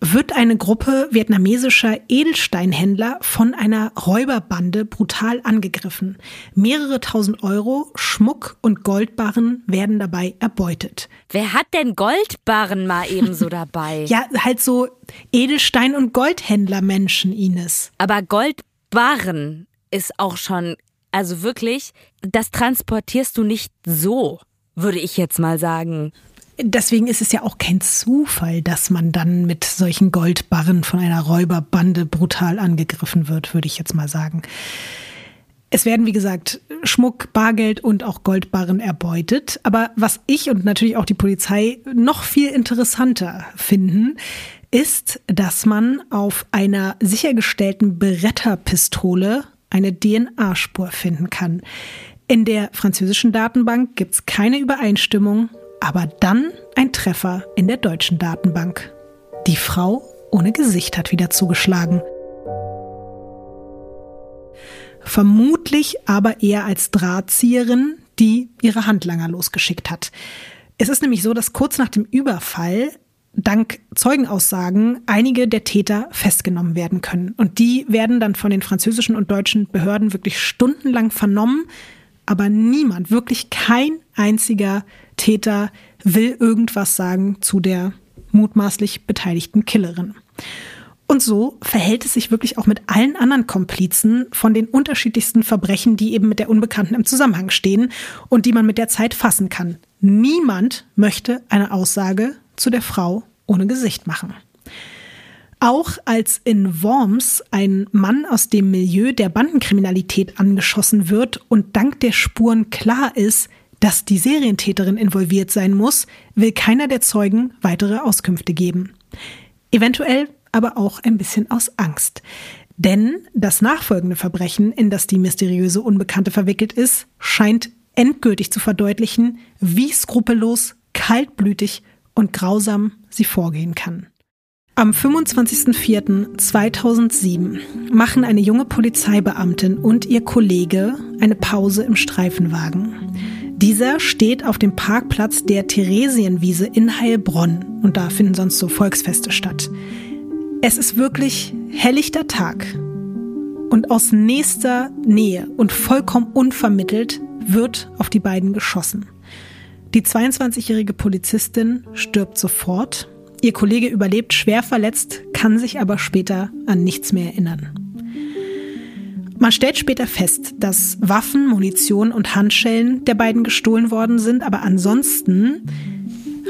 wird eine Gruppe vietnamesischer Edelsteinhändler von einer Räuberbande brutal angegriffen. Mehrere tausend Euro, Schmuck und Goldbarren werden dabei erbeutet. Wer hat denn Goldbarren mal ebenso dabei? ja, halt so Edelstein- und Goldhändlermenschen, Ines. Aber Goldbarren ist auch schon, also wirklich, das transportierst du nicht so, würde ich jetzt mal sagen. Deswegen ist es ja auch kein Zufall, dass man dann mit solchen Goldbarren von einer Räuberbande brutal angegriffen wird, würde ich jetzt mal sagen. Es werden, wie gesagt, Schmuck, Bargeld und auch Goldbarren erbeutet. Aber was ich und natürlich auch die Polizei noch viel interessanter finden, ist, dass man auf einer sichergestellten Beretterpistole eine DNA-Spur finden kann. In der französischen Datenbank gibt es keine Übereinstimmung aber dann ein Treffer in der deutschen Datenbank. Die Frau ohne Gesicht hat wieder zugeschlagen. Vermutlich aber eher als Drahtzieherin, die ihre Handlanger losgeschickt hat. Es ist nämlich so, dass kurz nach dem Überfall dank Zeugenaussagen einige der Täter festgenommen werden können. Und die werden dann von den französischen und deutschen Behörden wirklich stundenlang vernommen. Aber niemand, wirklich kein einziger Täter will irgendwas sagen zu der mutmaßlich beteiligten Killerin. Und so verhält es sich wirklich auch mit allen anderen Komplizen von den unterschiedlichsten Verbrechen, die eben mit der Unbekannten im Zusammenhang stehen und die man mit der Zeit fassen kann. Niemand möchte eine Aussage zu der Frau ohne Gesicht machen. Auch als in Worms ein Mann aus dem Milieu der Bandenkriminalität angeschossen wird und dank der Spuren klar ist, dass die Serientäterin involviert sein muss, will keiner der Zeugen weitere Auskünfte geben. Eventuell aber auch ein bisschen aus Angst. Denn das nachfolgende Verbrechen, in das die mysteriöse Unbekannte verwickelt ist, scheint endgültig zu verdeutlichen, wie skrupellos, kaltblütig und grausam sie vorgehen kann. Am 25.04.2007 machen eine junge Polizeibeamtin und ihr Kollege eine Pause im Streifenwagen. Dieser steht auf dem Parkplatz der Theresienwiese in Heilbronn und da finden sonst so Volksfeste statt. Es ist wirklich helllichter Tag und aus nächster Nähe und vollkommen unvermittelt wird auf die beiden geschossen. Die 22-jährige Polizistin stirbt sofort. Ihr Kollege überlebt schwer verletzt, kann sich aber später an nichts mehr erinnern. Man stellt später fest, dass Waffen, Munition und Handschellen der beiden gestohlen worden sind, aber ansonsten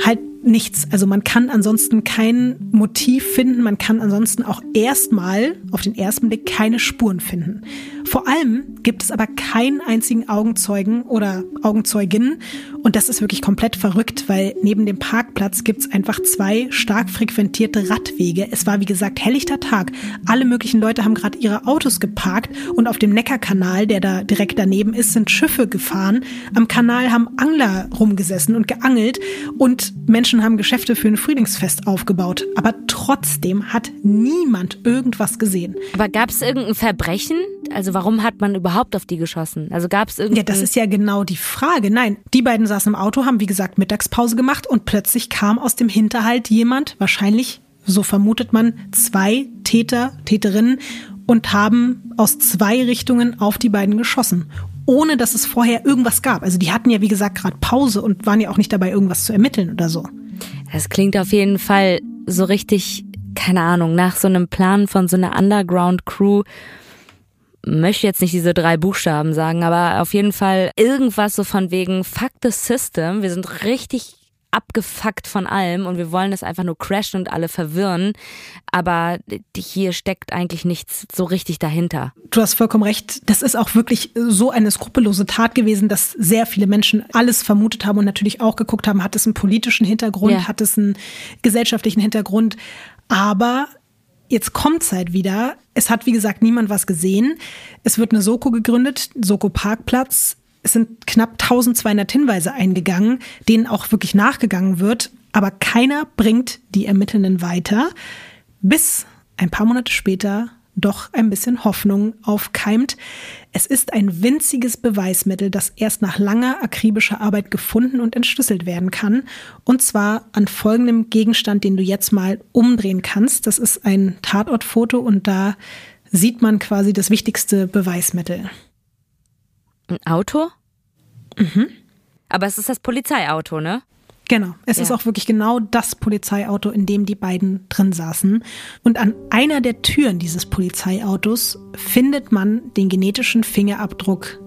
halt nichts. Also man kann ansonsten kein Motiv finden, man kann ansonsten auch erstmal auf den ersten Blick keine Spuren finden. Vor allem gibt es aber keinen einzigen Augenzeugen oder Augenzeuginnen und das ist wirklich komplett verrückt, weil neben dem Parkplatz gibt es einfach zwei stark frequentierte Radwege. Es war wie gesagt helllichter Tag. Alle möglichen Leute haben gerade ihre Autos geparkt und auf dem Neckarkanal, der da direkt daneben ist, sind Schiffe gefahren. Am Kanal haben Angler rumgesessen und geangelt und Menschen haben Geschäfte für ein Frühlingsfest aufgebaut. Aber trotzdem hat niemand irgendwas gesehen. Aber gab es irgendein Verbrechen? Also warum hat man überhaupt auf die geschossen? Also gab es irgendwie. Ja, das ist ja genau die Frage. Nein, die beiden saßen im Auto, haben wie gesagt Mittagspause gemacht und plötzlich kam aus dem Hinterhalt jemand, wahrscheinlich, so vermutet man, zwei Täter, Täterinnen und haben aus zwei Richtungen auf die beiden geschossen. Ohne dass es vorher irgendwas gab. Also die hatten ja, wie gesagt, gerade Pause und waren ja auch nicht dabei, irgendwas zu ermitteln oder so. Das klingt auf jeden Fall so richtig, keine Ahnung, nach so einem Plan von so einer Underground-Crew möchte jetzt nicht diese drei Buchstaben sagen, aber auf jeden Fall irgendwas so von wegen Fuck the System. Wir sind richtig abgefuckt von allem und wir wollen das einfach nur crashen und alle verwirren. Aber hier steckt eigentlich nichts so richtig dahinter. Du hast vollkommen recht. Das ist auch wirklich so eine skrupellose Tat gewesen, dass sehr viele Menschen alles vermutet haben und natürlich auch geguckt haben, hat es einen politischen Hintergrund, ja. hat es einen gesellschaftlichen Hintergrund. Aber Jetzt kommt's halt wieder. Es hat, wie gesagt, niemand was gesehen. Es wird eine Soko gegründet, Soko Parkplatz. Es sind knapp 1200 Hinweise eingegangen, denen auch wirklich nachgegangen wird. Aber keiner bringt die Ermittelnden weiter, bis ein paar Monate später doch ein bisschen Hoffnung aufkeimt. Es ist ein winziges Beweismittel, das erst nach langer akribischer Arbeit gefunden und entschlüsselt werden kann. Und zwar an folgendem Gegenstand, den du jetzt mal umdrehen kannst. Das ist ein Tatortfoto und da sieht man quasi das wichtigste Beweismittel. Ein Auto? Mhm. Aber es ist das Polizeiauto, ne? Genau, es ja. ist auch wirklich genau das Polizeiauto, in dem die beiden drin saßen. Und an einer der Türen dieses Polizeiautos findet man den genetischen Fingerabdruck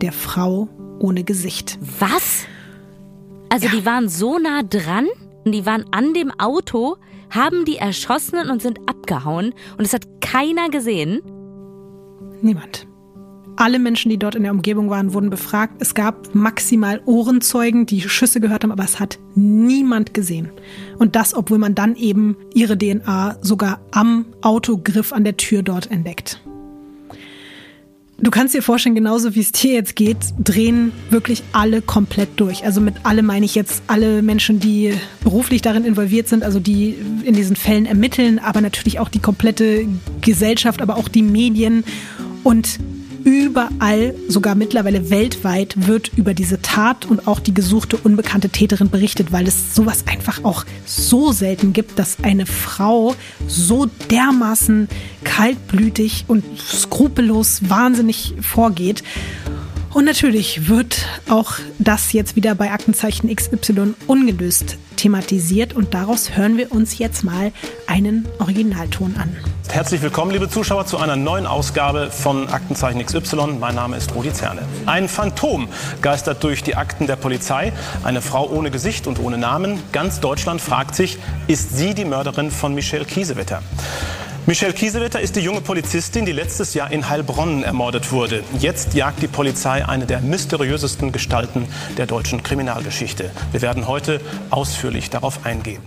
der Frau ohne Gesicht. Was? Also ja. die waren so nah dran, die waren an dem Auto, haben die erschossen und sind abgehauen und es hat keiner gesehen. Niemand. Alle Menschen, die dort in der Umgebung waren, wurden befragt. Es gab maximal Ohrenzeugen, die Schüsse gehört haben, aber es hat niemand gesehen. Und das, obwohl man dann eben ihre DNA sogar am Autogriff an der Tür dort entdeckt. Du kannst dir vorstellen, genauso wie es dir jetzt geht, drehen wirklich alle komplett durch. Also mit alle meine ich jetzt alle Menschen, die beruflich darin involviert sind, also die in diesen Fällen ermitteln, aber natürlich auch die komplette Gesellschaft, aber auch die Medien. Und Überall, sogar mittlerweile weltweit, wird über diese Tat und auch die gesuchte unbekannte Täterin berichtet, weil es sowas einfach auch so selten gibt, dass eine Frau so dermaßen kaltblütig und skrupellos wahnsinnig vorgeht. Und natürlich wird auch das jetzt wieder bei Aktenzeichen XY ungelöst thematisiert und daraus hören wir uns jetzt mal einen Originalton an. Herzlich willkommen, liebe Zuschauer, zu einer neuen Ausgabe von Aktenzeichen XY. Mein Name ist Rudi Zerne. Ein Phantom geistert durch die Akten der Polizei. Eine Frau ohne Gesicht und ohne Namen. Ganz Deutschland fragt sich, ist sie die Mörderin von Michelle Kiesewetter? Michelle Kiesewetter ist die junge Polizistin, die letztes Jahr in Heilbronn ermordet wurde. Jetzt jagt die Polizei eine der mysteriösesten Gestalten der deutschen Kriminalgeschichte. Wir werden heute ausführlich darauf eingehen.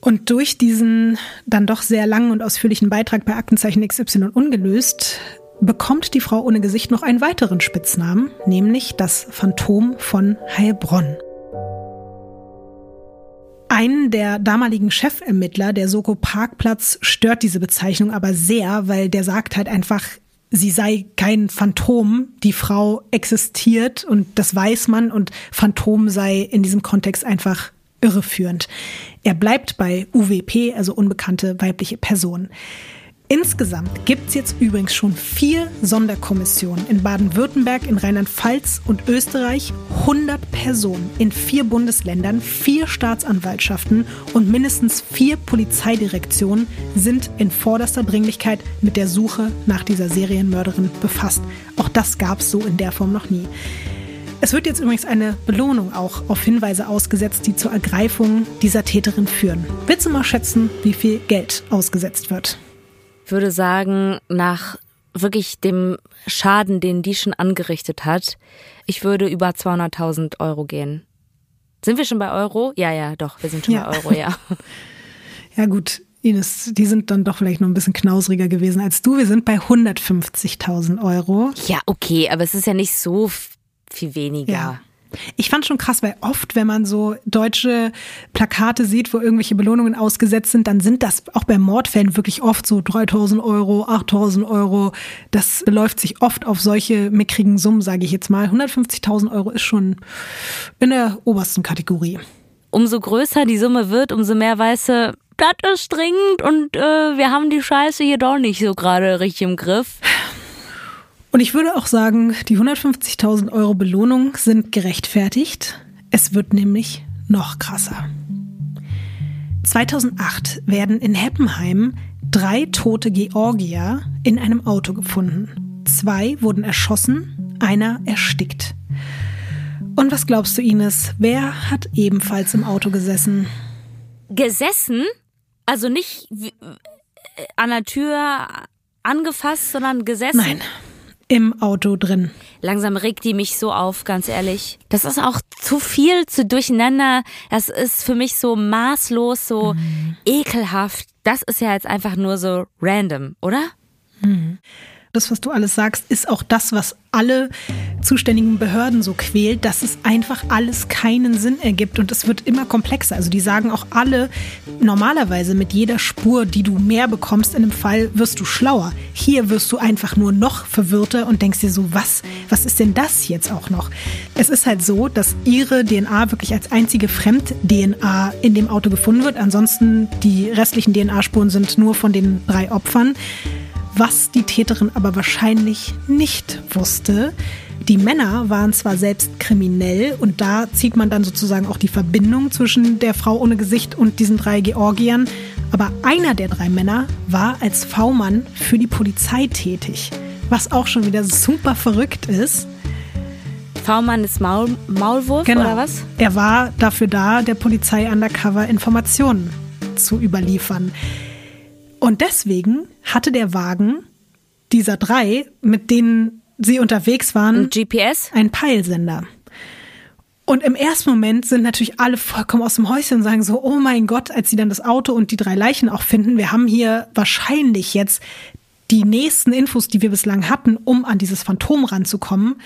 Und durch diesen dann doch sehr langen und ausführlichen Beitrag bei Aktenzeichen XY ungelöst bekommt die Frau ohne Gesicht noch einen weiteren Spitznamen, nämlich das Phantom von Heilbronn. Einen der damaligen Chefermittler der Soko Parkplatz stört diese Bezeichnung aber sehr, weil der sagt halt einfach, sie sei kein Phantom, die Frau existiert und das weiß man und Phantom sei in diesem Kontext einfach irreführend. Er bleibt bei UWP, also unbekannte weibliche Person. Insgesamt gibt es jetzt übrigens schon vier Sonderkommissionen in Baden-Württemberg, in Rheinland-Pfalz und Österreich, 100 Personen in vier Bundesländern, vier Staatsanwaltschaften und mindestens vier Polizeidirektionen sind in vorderster Dringlichkeit mit der Suche nach dieser Serienmörderin befasst. Auch das gab es so in der Form noch nie. Es wird jetzt übrigens eine Belohnung auch auf Hinweise ausgesetzt, die zur Ergreifung dieser Täterin führen. Willst du mal schätzen, wie viel Geld ausgesetzt wird? Ich würde sagen, nach wirklich dem Schaden, den die schon angerichtet hat, ich würde über 200.000 Euro gehen. Sind wir schon bei Euro? Ja, ja, doch, wir sind schon ja. bei Euro, ja. Ja gut, Ines, die sind dann doch vielleicht noch ein bisschen knausriger gewesen als du. Wir sind bei 150.000 Euro. Ja, okay, aber es ist ja nicht so viel weniger. Ja. Ich fand schon krass, weil oft, wenn man so deutsche Plakate sieht, wo irgendwelche Belohnungen ausgesetzt sind, dann sind das auch bei Mordfällen wirklich oft so 3000 Euro, 8000 Euro. Das beläuft sich oft auf solche mickrigen Summen, sage ich jetzt mal. 150.000 Euro ist schon in der obersten Kategorie. Umso größer die Summe wird, umso mehr weiße, das ist dringend und äh, wir haben die Scheiße hier doch nicht so gerade richtig im Griff. Und ich würde auch sagen, die 150.000 Euro Belohnung sind gerechtfertigt. Es wird nämlich noch krasser. 2008 werden in Heppenheim drei tote Georgier in einem Auto gefunden. Zwei wurden erschossen, einer erstickt. Und was glaubst du, Ines? Wer hat ebenfalls im Auto gesessen? Gesessen? Also nicht an der Tür angefasst, sondern gesessen? Nein, im Auto drin. Langsam regt die mich so auf, ganz ehrlich. Das ist auch zu viel, zu durcheinander. Das ist für mich so maßlos, so mhm. ekelhaft. Das ist ja jetzt einfach nur so random, oder? Mhm das, was du alles sagst, ist auch das, was alle zuständigen Behörden so quält, dass es einfach alles keinen Sinn ergibt und es wird immer komplexer. Also die sagen auch alle, normalerweise mit jeder Spur, die du mehr bekommst in einem Fall, wirst du schlauer. Hier wirst du einfach nur noch verwirrter und denkst dir so, was, was ist denn das jetzt auch noch? Es ist halt so, dass ihre DNA wirklich als einzige Fremd-DNA in dem Auto gefunden wird. Ansonsten die restlichen DNA-Spuren sind nur von den drei Opfern. Was die Täterin aber wahrscheinlich nicht wusste, die Männer waren zwar selbst kriminell und da zieht man dann sozusagen auch die Verbindung zwischen der Frau ohne Gesicht und diesen drei Georgiern, aber einer der drei Männer war als V-Mann für die Polizei tätig, was auch schon wieder super verrückt ist. V-Mann ist Maul Maulwurf genau. oder was? Er war dafür da, der Polizei undercover Informationen zu überliefern. Und deswegen hatte der Wagen dieser drei, mit denen sie unterwegs waren, Ein GPS, ein Peilsender. Und im ersten Moment sind natürlich alle vollkommen aus dem Häuschen und sagen so, oh mein Gott, als sie dann das Auto und die drei Leichen auch finden, wir haben hier wahrscheinlich jetzt die nächsten Infos, die wir bislang hatten, um an dieses Phantom ranzukommen.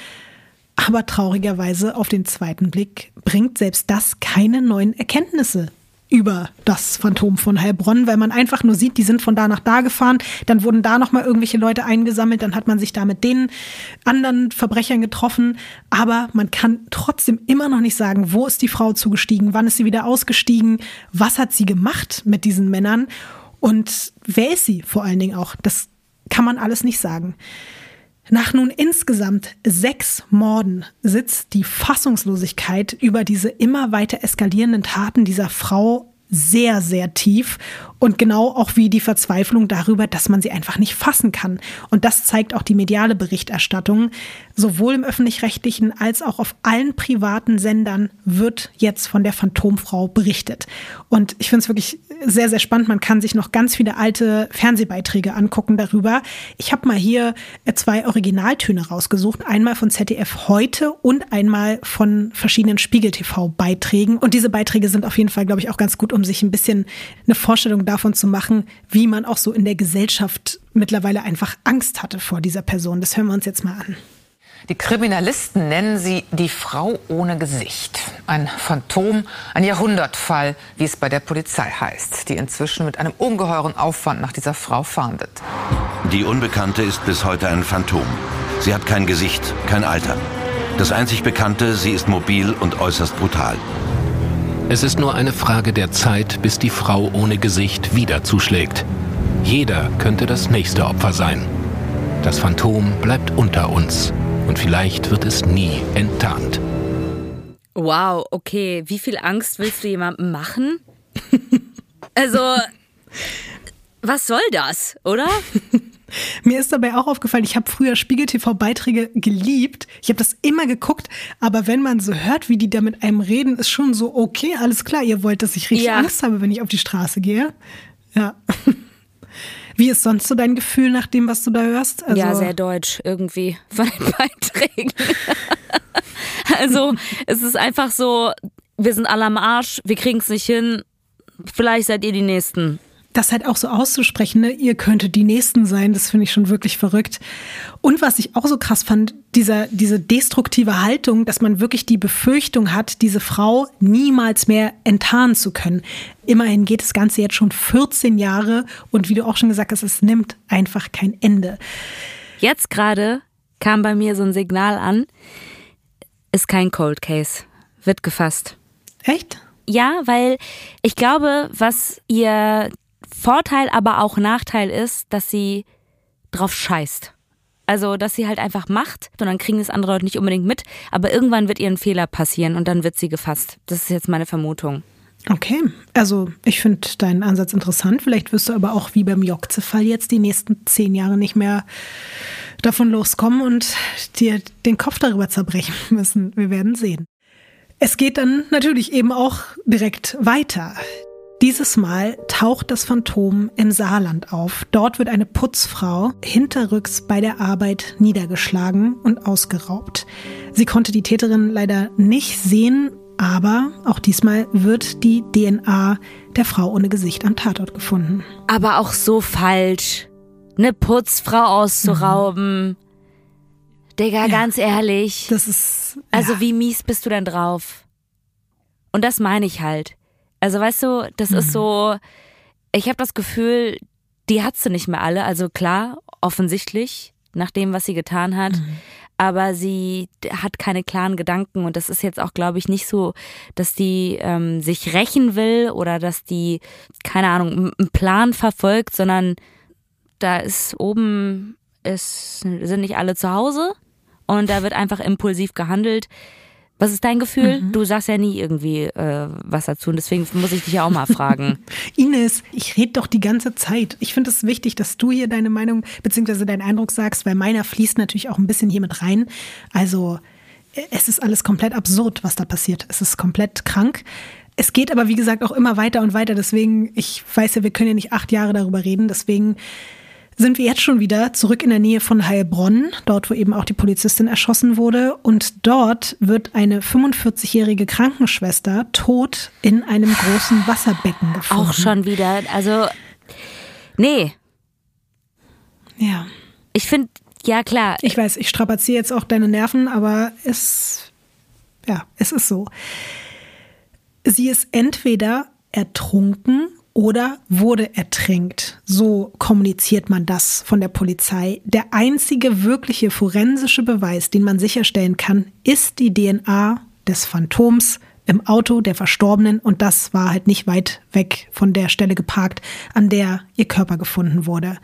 Aber traurigerweise auf den zweiten Blick bringt selbst das keine neuen Erkenntnisse über das Phantom von Heilbronn, weil man einfach nur sieht, die sind von da nach da gefahren, dann wurden da nochmal irgendwelche Leute eingesammelt, dann hat man sich da mit den anderen Verbrechern getroffen, aber man kann trotzdem immer noch nicht sagen, wo ist die Frau zugestiegen, wann ist sie wieder ausgestiegen, was hat sie gemacht mit diesen Männern? Und wer ist sie vor allen Dingen auch, das kann man alles nicht sagen. Nach nun insgesamt sechs Morden sitzt die Fassungslosigkeit über diese immer weiter eskalierenden Taten dieser Frau sehr, sehr tief und genau auch wie die Verzweiflung darüber, dass man sie einfach nicht fassen kann. Und das zeigt auch die mediale Berichterstattung. Sowohl im öffentlich-rechtlichen als auch auf allen privaten Sendern wird jetzt von der Phantomfrau berichtet. Und ich finde es wirklich sehr, sehr spannend. Man kann sich noch ganz viele alte Fernsehbeiträge angucken darüber. Ich habe mal hier zwei Originaltöne rausgesucht. Einmal von ZDF heute und einmal von verschiedenen Spiegel-TV-Beiträgen. Und diese Beiträge sind auf jeden Fall, glaube ich, auch ganz gut, um sich ein bisschen eine Vorstellung davon zu machen, wie man auch so in der Gesellschaft mittlerweile einfach Angst hatte vor dieser Person. Das hören wir uns jetzt mal an. Die Kriminalisten nennen sie die Frau ohne Gesicht. Ein Phantom, ein Jahrhundertfall, wie es bei der Polizei heißt, die inzwischen mit einem ungeheuren Aufwand nach dieser Frau fahndet. Die Unbekannte ist bis heute ein Phantom. Sie hat kein Gesicht, kein Alter. Das einzig Bekannte, sie ist mobil und äußerst brutal. Es ist nur eine Frage der Zeit, bis die Frau ohne Gesicht wieder zuschlägt. Jeder könnte das nächste Opfer sein. Das Phantom bleibt unter uns und vielleicht wird es nie enttarnt. Wow, okay. Wie viel Angst willst du jemandem machen? also, was soll das, oder? Mir ist dabei auch aufgefallen, ich habe früher Spiegel TV-Beiträge geliebt. Ich habe das immer geguckt, aber wenn man so hört, wie die da mit einem reden, ist schon so, okay, alles klar, ihr wollt, dass ich richtig ja. Angst habe, wenn ich auf die Straße gehe. Ja. Wie ist sonst so dein Gefühl nach dem, was du da hörst? Also ja, sehr deutsch irgendwie von den Beiträgen. also es ist einfach so, wir sind alle am Arsch, wir kriegen es nicht hin, vielleicht seid ihr die Nächsten das halt auch so auszusprechen, ne? ihr könntet die Nächsten sein, das finde ich schon wirklich verrückt. Und was ich auch so krass fand, dieser, diese destruktive Haltung, dass man wirklich die Befürchtung hat, diese Frau niemals mehr enttarnen zu können. Immerhin geht das Ganze jetzt schon 14 Jahre und wie du auch schon gesagt hast, es nimmt einfach kein Ende. Jetzt gerade kam bei mir so ein Signal an, ist kein Cold Case, wird gefasst. Echt? Ja, weil ich glaube, was ihr Vorteil, aber auch Nachteil ist, dass sie drauf scheißt. Also, dass sie halt einfach macht und dann kriegen es andere Leute nicht unbedingt mit, aber irgendwann wird ihr ein Fehler passieren und dann wird sie gefasst. Das ist jetzt meine Vermutung. Okay, also ich finde deinen Ansatz interessant. Vielleicht wirst du aber auch wie beim Jokze-Fall jetzt die nächsten zehn Jahre nicht mehr davon loskommen und dir den Kopf darüber zerbrechen müssen. Wir werden sehen. Es geht dann natürlich eben auch direkt weiter. Dieses Mal taucht das Phantom im Saarland auf. Dort wird eine Putzfrau hinterrücks bei der Arbeit niedergeschlagen und ausgeraubt. Sie konnte die Täterin leider nicht sehen, aber auch diesmal wird die DNA der Frau ohne Gesicht am Tatort gefunden. Aber auch so falsch, eine Putzfrau auszurauben. Mhm. Digga, ja, ganz ehrlich. Das ist. Ja. Also, wie mies bist du denn drauf? Und das meine ich halt. Also weißt du, das mhm. ist so, ich habe das Gefühl, die hat sie nicht mehr alle. Also klar, offensichtlich, nach dem, was sie getan hat. Mhm. Aber sie hat keine klaren Gedanken und das ist jetzt auch, glaube ich, nicht so, dass die ähm, sich rächen will oder dass die, keine Ahnung, einen Plan verfolgt, sondern da ist oben, ist, sind nicht alle zu Hause und da wird einfach impulsiv gehandelt. Was ist dein Gefühl? Mhm. Du sagst ja nie irgendwie äh, was dazu und deswegen muss ich dich ja auch mal fragen. Ines, ich rede doch die ganze Zeit. Ich finde es wichtig, dass du hier deine Meinung bzw. deinen Eindruck sagst, weil meiner fließt natürlich auch ein bisschen hier mit rein. Also es ist alles komplett absurd, was da passiert. Es ist komplett krank. Es geht aber, wie gesagt, auch immer weiter und weiter. Deswegen, ich weiß ja, wir können ja nicht acht Jahre darüber reden. Deswegen sind wir jetzt schon wieder zurück in der Nähe von Heilbronn, dort wo eben auch die Polizistin erschossen wurde. Und dort wird eine 45-jährige Krankenschwester tot in einem großen Wasserbecken gefunden. Auch schon wieder. Also, nee. Ja. Ich finde, ja klar. Ich weiß, ich strapaziere jetzt auch deine Nerven, aber es, ja, es ist so. Sie ist entweder ertrunken oder wurde ertränkt. So kommuniziert man das von der Polizei. Der einzige wirkliche forensische Beweis, den man sicherstellen kann, ist die DNA des Phantoms im Auto der Verstorbenen und das war halt nicht weit weg von der Stelle geparkt, an der ihr Körper gefunden wurde.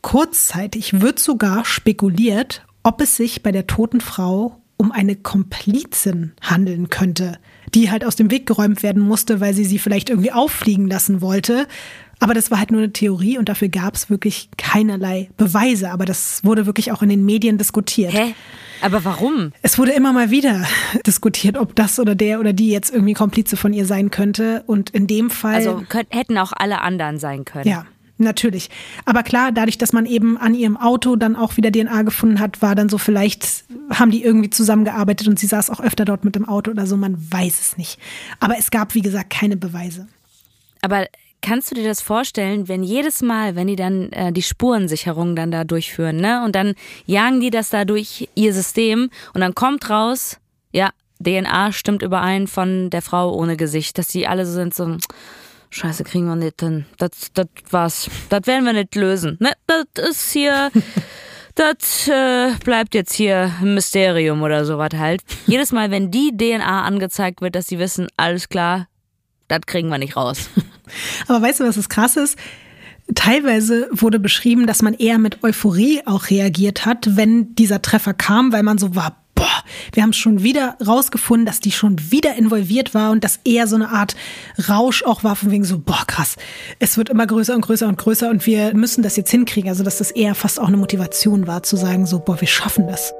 Kurzzeitig wird sogar spekuliert, ob es sich bei der toten Frau um eine Komplizin handeln könnte. Die halt aus dem Weg geräumt werden musste, weil sie sie vielleicht irgendwie auffliegen lassen wollte. Aber das war halt nur eine Theorie und dafür gab es wirklich keinerlei Beweise. Aber das wurde wirklich auch in den Medien diskutiert. Hä? Aber warum? Es wurde immer mal wieder diskutiert, ob das oder der oder die jetzt irgendwie Komplize von ihr sein könnte. Und in dem Fall. Also könnt, hätten auch alle anderen sein können. Ja. Natürlich. Aber klar, dadurch, dass man eben an ihrem Auto dann auch wieder DNA gefunden hat, war dann so, vielleicht haben die irgendwie zusammengearbeitet und sie saß auch öfter dort mit dem Auto oder so, man weiß es nicht. Aber es gab, wie gesagt, keine Beweise. Aber kannst du dir das vorstellen, wenn jedes Mal, wenn die dann äh, die Spurensicherung dann da durchführen, ne? Und dann jagen die das da durch ihr System und dann kommt raus, ja, DNA stimmt überein von der Frau ohne Gesicht, dass die alle so sind so Scheiße, kriegen wir nicht hin. Das, das war's. Das werden wir nicht lösen. Ne? Das ist hier. das äh, bleibt jetzt hier ein Mysterium oder sowas halt. Jedes Mal, wenn die DNA angezeigt wird, dass sie wissen, alles klar, das kriegen wir nicht raus. Aber weißt du, was das krass ist? Teilweise wurde beschrieben, dass man eher mit Euphorie auch reagiert hat, wenn dieser Treffer kam, weil man so war, boah, wir haben schon wieder rausgefunden, dass die schon wieder involviert war und dass eher so eine Art Rausch auch war, von wegen so, boah, krass, es wird immer größer und größer und größer und wir müssen das jetzt hinkriegen. Also, dass das eher fast auch eine Motivation war, zu sagen, so, boah, wir schaffen das.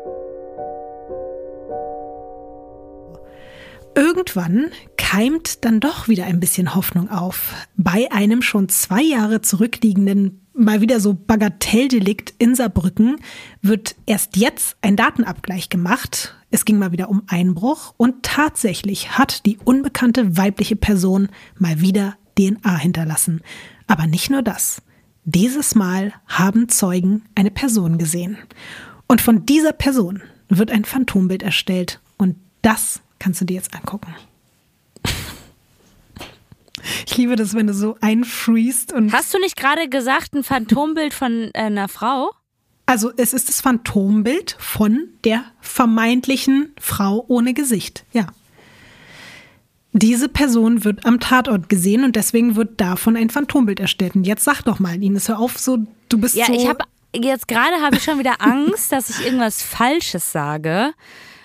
Irgendwann keimt dann doch wieder ein bisschen Hoffnung auf. Bei einem schon zwei Jahre zurückliegenden mal wieder so Bagatelldelikt in Saarbrücken wird erst jetzt ein Datenabgleich gemacht. Es ging mal wieder um Einbruch und tatsächlich hat die unbekannte weibliche Person mal wieder DNA hinterlassen. Aber nicht nur das. Dieses Mal haben Zeugen eine Person gesehen. Und von dieser Person wird ein Phantombild erstellt. Und das kannst du dir jetzt angucken. Ich liebe das, wenn du so einfriest und. Hast du nicht gerade gesagt, ein Phantombild von äh, einer Frau? Also es ist das Phantombild von der vermeintlichen Frau ohne Gesicht. Ja. Diese Person wird am Tatort gesehen und deswegen wird davon ein Phantombild erstellt. Und jetzt sag doch mal, Ines, hör auf, so du bist ja, so. Ja, ich habe jetzt gerade habe ich schon wieder Angst, dass ich irgendwas Falsches sage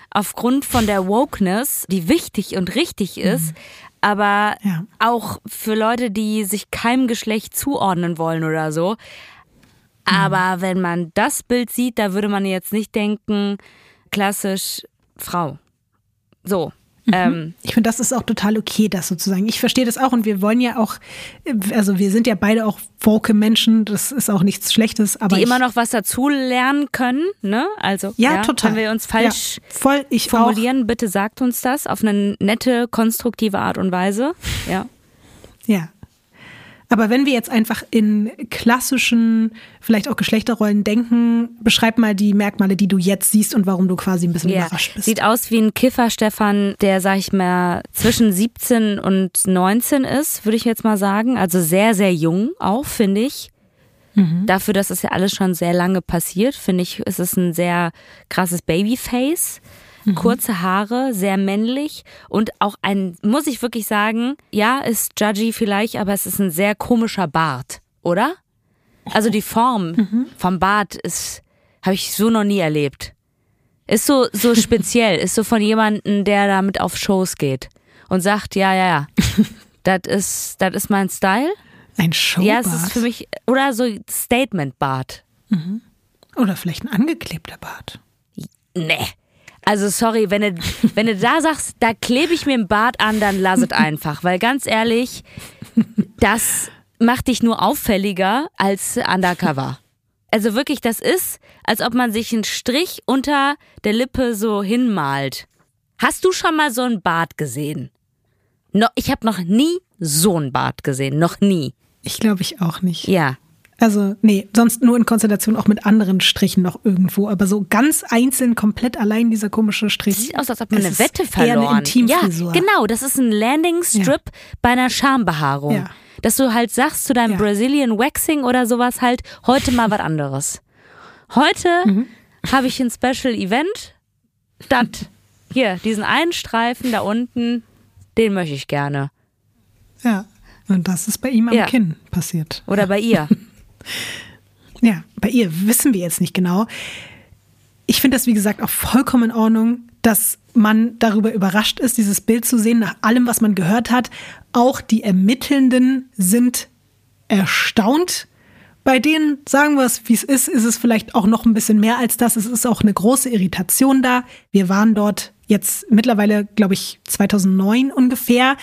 aufgrund von der Wokeness, die wichtig und richtig ist. Mhm aber ja. auch für Leute, die sich keinem Geschlecht zuordnen wollen oder so. Aber mhm. wenn man das Bild sieht, da würde man jetzt nicht denken, klassisch Frau. So. Mhm. Ähm, ich finde, das ist auch total okay, das sozusagen. Ich verstehe das auch und wir wollen ja auch, also wir sind ja beide auch woke Menschen, das ist auch nichts Schlechtes, aber. Die immer noch was dazu lernen können, ne? Also, ja, ja total. Wenn wir uns falsch ja, voll, ich formulieren, auch. bitte sagt uns das auf eine nette, konstruktive Art und Weise. Ja. Ja, aber wenn wir jetzt einfach in klassischen, vielleicht auch Geschlechterrollen denken, beschreib mal die Merkmale, die du jetzt siehst und warum du quasi ein bisschen ja. überrascht bist. Sieht aus wie ein Kiffer, Stefan, der, sag ich mal, zwischen 17 und 19 ist, würde ich jetzt mal sagen. Also sehr, sehr jung auch, finde ich. Mhm. Dafür, dass es ja alles schon sehr lange passiert, finde ich, ist es ein sehr krasses Babyface. Mhm. Kurze Haare, sehr männlich und auch ein, muss ich wirklich sagen, ja, ist judgy vielleicht, aber es ist ein sehr komischer Bart, oder? Also die Form mhm. vom Bart ist, habe ich so noch nie erlebt. Ist so, so speziell, ist so von jemandem, der damit auf Shows geht und sagt, ja, ja, ja, das ist, das ist mein Style. Ein Showbart? Ja, es ist für mich, oder so Statement-Bart. Mhm. Oder vielleicht ein angeklebter Bart. Nee. Also sorry, wenn du, wenn du da sagst, da klebe ich mir ein Bart an, dann lass es einfach. Weil ganz ehrlich, das macht dich nur auffälliger als undercover. Also wirklich, das ist, als ob man sich einen Strich unter der Lippe so hinmalt. Hast du schon mal so einen Bart gesehen? No, ich habe noch nie so einen Bart gesehen, noch nie. Ich glaube ich auch nicht. Ja, also, nee, sonst nur in Konstellation auch mit anderen Strichen noch irgendwo. Aber so ganz einzeln, komplett allein dieser komische Strich. Sieht aus, als ob man eine Wette verloren. Eine ja, genau. Das ist ein Landing Strip ja. bei einer Schambehaarung. Ja. Dass du halt sagst zu deinem ja. Brazilian Waxing oder sowas halt, heute mal was anderes. Heute mhm. habe ich ein Special Event. Das, hier, diesen einen Streifen da unten, den möchte ich gerne. Ja, und das ist bei ihm am Kinn passiert. Oder bei ihr. Ja, bei ihr wissen wir jetzt nicht genau. Ich finde das, wie gesagt, auch vollkommen in Ordnung, dass man darüber überrascht ist, dieses Bild zu sehen, nach allem, was man gehört hat. Auch die Ermittelnden sind erstaunt. Bei denen, sagen wir es, wie es ist, ist es vielleicht auch noch ein bisschen mehr als das. Es ist auch eine große Irritation da. Wir waren dort jetzt mittlerweile, glaube ich, 2009 ungefähr.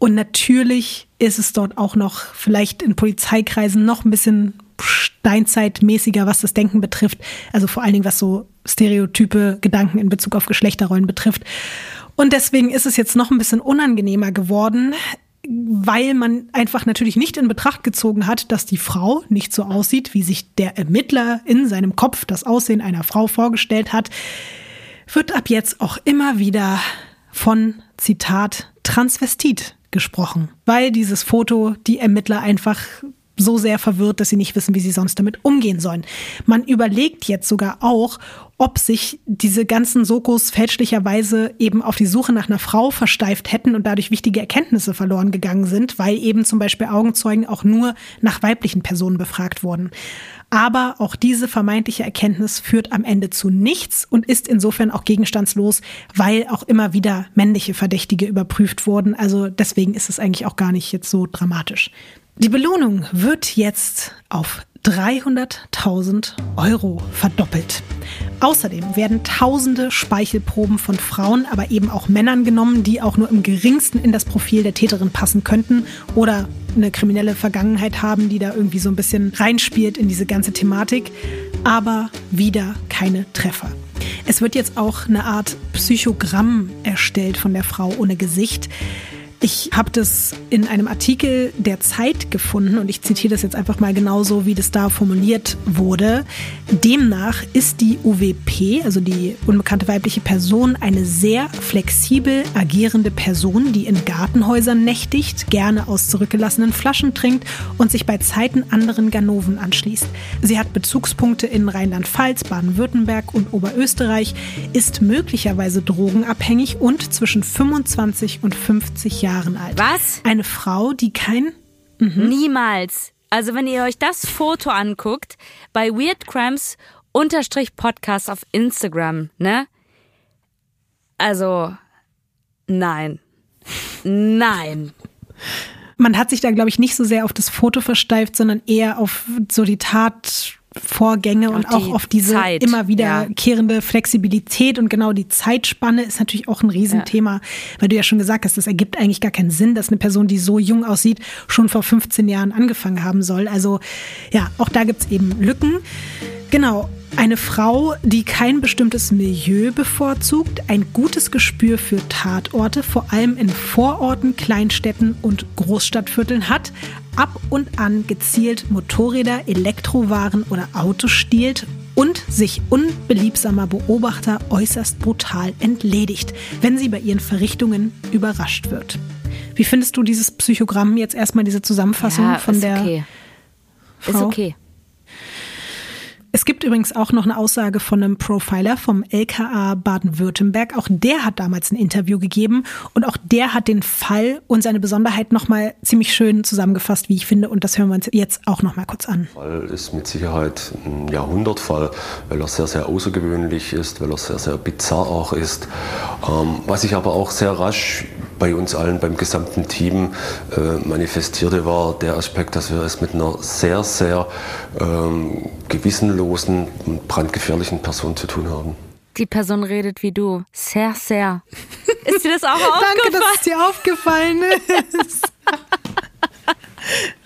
Und natürlich ist es dort auch noch vielleicht in Polizeikreisen noch ein bisschen steinzeitmäßiger, was das Denken betrifft. Also vor allen Dingen, was so stereotype Gedanken in Bezug auf Geschlechterrollen betrifft. Und deswegen ist es jetzt noch ein bisschen unangenehmer geworden, weil man einfach natürlich nicht in Betracht gezogen hat, dass die Frau nicht so aussieht, wie sich der Ermittler in seinem Kopf das Aussehen einer Frau vorgestellt hat, wird ab jetzt auch immer wieder von Zitat Transvestit gesprochen, weil dieses Foto die Ermittler einfach so sehr verwirrt, dass sie nicht wissen, wie sie sonst damit umgehen sollen. Man überlegt jetzt sogar auch, ob sich diese ganzen Sokos fälschlicherweise eben auf die Suche nach einer Frau versteift hätten und dadurch wichtige Erkenntnisse verloren gegangen sind, weil eben zum Beispiel Augenzeugen auch nur nach weiblichen Personen befragt wurden. Aber auch diese vermeintliche Erkenntnis führt am Ende zu nichts und ist insofern auch gegenstandslos, weil auch immer wieder männliche Verdächtige überprüft wurden. Also deswegen ist es eigentlich auch gar nicht jetzt so dramatisch. Die Belohnung wird jetzt auf 300.000 Euro verdoppelt. Außerdem werden tausende Speichelproben von Frauen, aber eben auch Männern genommen, die auch nur im geringsten in das Profil der Täterin passen könnten oder eine kriminelle Vergangenheit haben, die da irgendwie so ein bisschen reinspielt in diese ganze Thematik. Aber wieder keine Treffer. Es wird jetzt auch eine Art Psychogramm erstellt von der Frau ohne Gesicht. Ich habe das in einem Artikel der Zeit gefunden und ich zitiere das jetzt einfach mal genauso, wie das da formuliert wurde. Demnach ist die UWP, also die unbekannte weibliche Person, eine sehr flexibel agierende Person, die in Gartenhäusern nächtigt, gerne aus zurückgelassenen Flaschen trinkt und sich bei Zeiten anderen Ganoven anschließt. Sie hat Bezugspunkte in Rheinland-Pfalz, Baden-Württemberg und Oberösterreich, ist möglicherweise drogenabhängig und zwischen 25 und 50 Jahren Jahren alt. Was? Eine Frau, die kein. Mhm. Niemals. Also wenn ihr euch das Foto anguckt, bei Weird Crimes unterstrich Podcast auf Instagram, ne? Also, nein. Nein. Man hat sich da, glaube ich, nicht so sehr auf das Foto versteift, sondern eher auf so die Tat Vorgänge und auch auf diese Zeit, immer wiederkehrende ja. Flexibilität und genau die Zeitspanne ist natürlich auch ein Riesenthema, ja. weil du ja schon gesagt hast, das ergibt eigentlich gar keinen Sinn, dass eine Person, die so jung aussieht, schon vor 15 Jahren angefangen haben soll. Also ja, auch da gibt es eben Lücken. Genau, eine Frau, die kein bestimmtes Milieu bevorzugt, ein gutes Gespür für Tatorte, vor allem in Vororten, Kleinstädten und Großstadtvierteln hat, ab und an gezielt Motorräder, Elektrowaren oder Autos stiehlt und sich unbeliebsamer Beobachter äußerst brutal entledigt, wenn sie bei ihren Verrichtungen überrascht wird. Wie findest du dieses Psychogramm jetzt erstmal diese Zusammenfassung ja, von der okay. Frau? Ist okay. Es gibt übrigens auch noch eine Aussage von einem Profiler vom LKA Baden-Württemberg. Auch der hat damals ein Interview gegeben und auch der hat den Fall und seine Besonderheit nochmal ziemlich schön zusammengefasst, wie ich finde. Und das hören wir uns jetzt auch nochmal kurz an. Der Fall ist mit Sicherheit ein Jahrhundertfall, weil er sehr, sehr außergewöhnlich ist, weil er sehr, sehr bizarr auch ist. Ähm, was ich aber auch sehr rasch bei uns allen, beim gesamten Team äh, manifestierte, war der Aspekt, dass wir es mit einer sehr, sehr ähm, gewissenlosen und brandgefährlichen Person zu tun haben. Die Person redet wie du. Sehr, sehr. Ist dir das auch aufgefallen? Danke, dass es dir aufgefallen ist.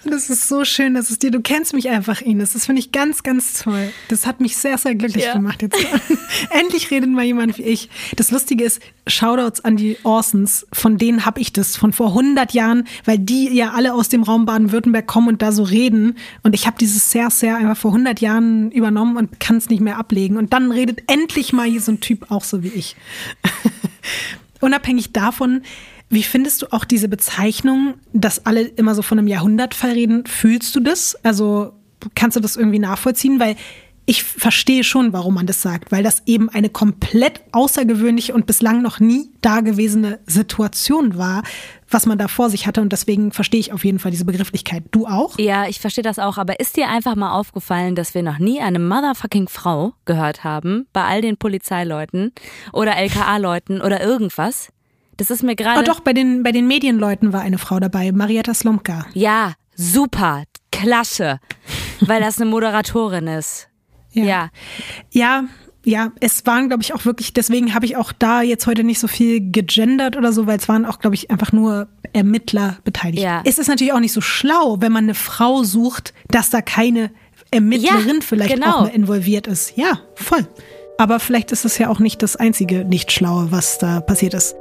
Das ist so schön, dass es dir, du kennst mich einfach, Ines. Das finde ich ganz, ganz toll. Das hat mich sehr, sehr glücklich ja. gemacht jetzt. Endlich redet mal jemand wie ich. Das Lustige ist, Shoutouts an die Orsons, von denen habe ich das von vor 100 Jahren, weil die ja alle aus dem Raum Baden-Württemberg kommen und da so reden. Und ich habe dieses sehr, sehr einfach vor 100 Jahren übernommen und kann es nicht mehr ablegen. Und dann redet endlich mal hier so ein Typ auch so wie ich. Unabhängig davon, wie findest du auch diese Bezeichnung, dass alle immer so von einem Jahrhundertfall reden? Fühlst du das? Also kannst du das irgendwie nachvollziehen? Weil ich verstehe schon, warum man das sagt, weil das eben eine komplett außergewöhnliche und bislang noch nie dagewesene Situation war, was man da vor sich hatte. Und deswegen verstehe ich auf jeden Fall diese Begrifflichkeit. Du auch? Ja, ich verstehe das auch. Aber ist dir einfach mal aufgefallen, dass wir noch nie eine motherfucking Frau gehört haben bei all den Polizeileuten oder LKA-Leuten oder irgendwas? Das ist mir gerade. Oh doch, bei den, bei den Medienleuten war eine Frau dabei, Marietta Slomka. Ja, super, klasse, weil das eine Moderatorin ist. Ja. Ja, ja, ja es waren, glaube ich, auch wirklich, deswegen habe ich auch da jetzt heute nicht so viel gegendert oder so, weil es waren auch, glaube ich, einfach nur Ermittler beteiligt. Ja. Es ist natürlich auch nicht so schlau, wenn man eine Frau sucht, dass da keine Ermittlerin Ja, vielleicht genau. auch mehr involviert ist. Ja, voll. Aber vielleicht ist es ja auch nicht das einzige Nicht-Schlaue, was da passiert ist.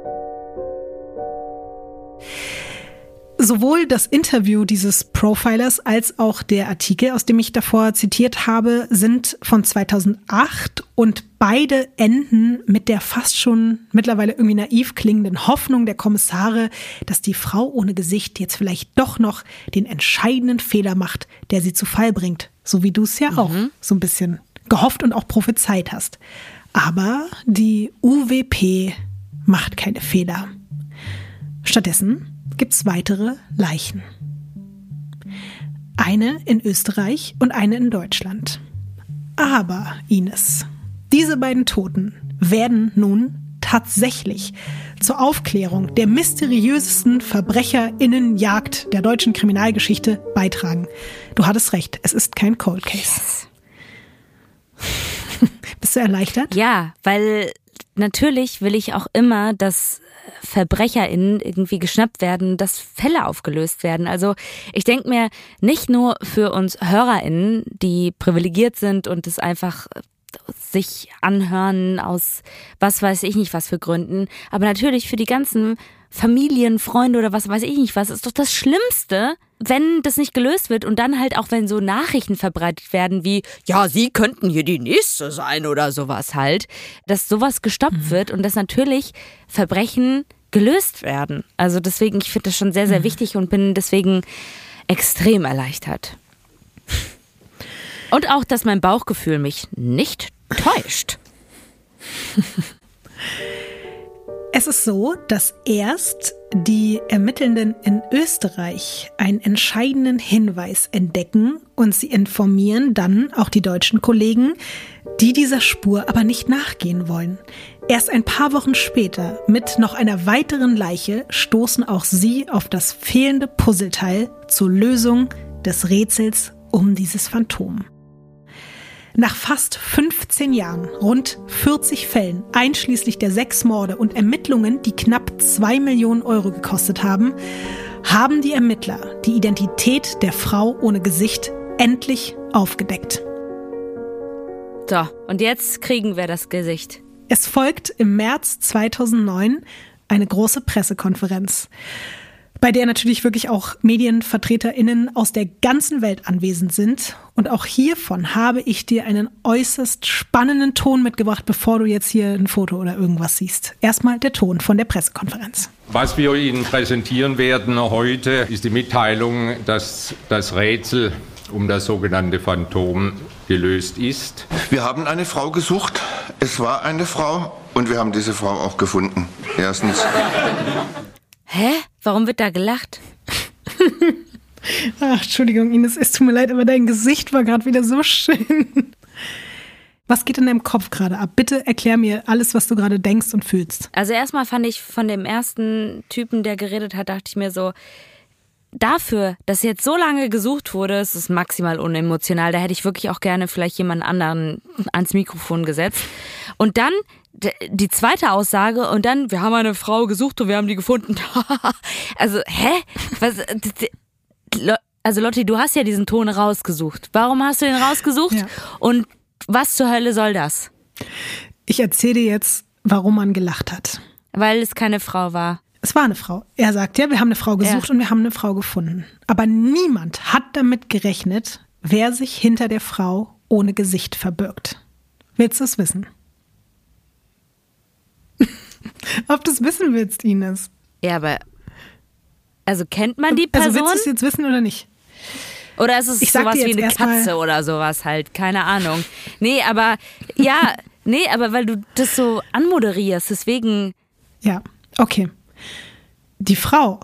Sowohl das Interview dieses Profilers als auch der Artikel, aus dem ich davor zitiert habe, sind von 2008 und beide enden mit der fast schon mittlerweile irgendwie naiv klingenden Hoffnung der Kommissare, dass die Frau ohne Gesicht jetzt vielleicht doch noch den entscheidenden Fehler macht, der sie zu Fall bringt. So wie du es ja auch so ein bisschen gehofft und auch prophezeit hast. Aber die UWP macht keine Fehler. Stattdessen gibt's weitere Leichen. Eine in Österreich und eine in Deutschland. Aber, Ines, diese beiden Toten werden nun tatsächlich zur Aufklärung der mysteriösesten VerbrecherInnenjagd der deutschen Kriminalgeschichte beitragen. Du hattest recht, es ist kein Cold Case. Bist du erleichtert? Ja, weil natürlich will ich auch immer, dass VerbrecherInnen irgendwie geschnappt werden, dass Fälle aufgelöst werden. Also ich denke mir, nicht nur für uns HörerInnen, die privilegiert sind und es einfach sich anhören aus was weiß ich nicht was für Gründen, aber natürlich für die ganzen Familien, Freunde oder was weiß ich nicht was, ist doch das Schlimmste, wenn das nicht gelöst wird und dann halt auch, wenn so Nachrichten verbreitet werden wie, ja, Sie könnten hier die Nächste sein oder sowas halt, dass sowas gestoppt wird und dass natürlich Verbrechen gelöst werden. Also deswegen, ich finde das schon sehr, sehr wichtig und bin deswegen extrem erleichtert. Und auch, dass mein Bauchgefühl mich nicht täuscht. Es ist so, dass erst die Ermittelnden in Österreich einen entscheidenden Hinweis entdecken und sie informieren dann auch die deutschen Kollegen, die dieser Spur aber nicht nachgehen wollen. Erst ein paar Wochen später, mit noch einer weiteren Leiche, stoßen auch sie auf das fehlende Puzzleteil zur Lösung des Rätsels um dieses Phantom. Nach fast 15 Jahren, rund 40 Fällen, einschließlich der sechs Morde und Ermittlungen, die knapp 2 Millionen Euro gekostet haben, haben die Ermittler die Identität der Frau ohne Gesicht endlich aufgedeckt. So, und jetzt kriegen wir das Gesicht. Es folgt im März 2009 eine große Pressekonferenz, bei der natürlich wirklich auch MedienvertreterInnen aus der ganzen Welt anwesend sind. Und auch hiervon habe ich dir einen äußerst spannenden Ton mitgebracht, bevor du jetzt hier ein Foto oder irgendwas siehst. Erstmal der Ton von der Pressekonferenz. Was wir Ihnen präsentieren werden heute, ist die Mitteilung, dass das Rätsel um das sogenannte Phantom gelöst ist. Wir haben eine Frau gesucht. Es war eine Frau und wir haben diese Frau auch gefunden. Erstens. Hä? Warum wird da gelacht? Ach, Entschuldigung, Ines, es tut mir leid, aber dein Gesicht war gerade wieder so schön. Was geht in deinem Kopf gerade ab? Bitte erklär mir alles, was du gerade denkst und fühlst. Also erstmal fand ich von dem ersten Typen, der geredet hat, dachte ich mir so, dafür, dass jetzt so lange gesucht wurde, ist es maximal unemotional. Da hätte ich wirklich auch gerne vielleicht jemand anderen ans Mikrofon gesetzt. Und dann die zweite Aussage und dann, wir haben eine Frau gesucht und wir haben die gefunden. also, hä? Was, also Lotti, du hast ja diesen Ton rausgesucht. Warum hast du den rausgesucht? Ja. Und was zur Hölle soll das? Ich erzähle dir jetzt, warum man gelacht hat. Weil es keine Frau war. Es war eine Frau. Er sagt ja, wir haben eine Frau gesucht Ja. und wir haben eine Frau gefunden. Aber niemand hat damit gerechnet, wer sich hinter der Frau ohne Gesicht verbirgt. Willst du es wissen? Ob du es wissen willst, Ines. Ja, aber also kennt man die Also Person? willst du es jetzt wissen oder nicht? Oder ist es Ich sowas wie eine Katze oder sowas halt? Keine Ahnung. Nee, aber ja, nee, aber weil du das so anmoderierst, deswegen. Ja, okay. Die Frau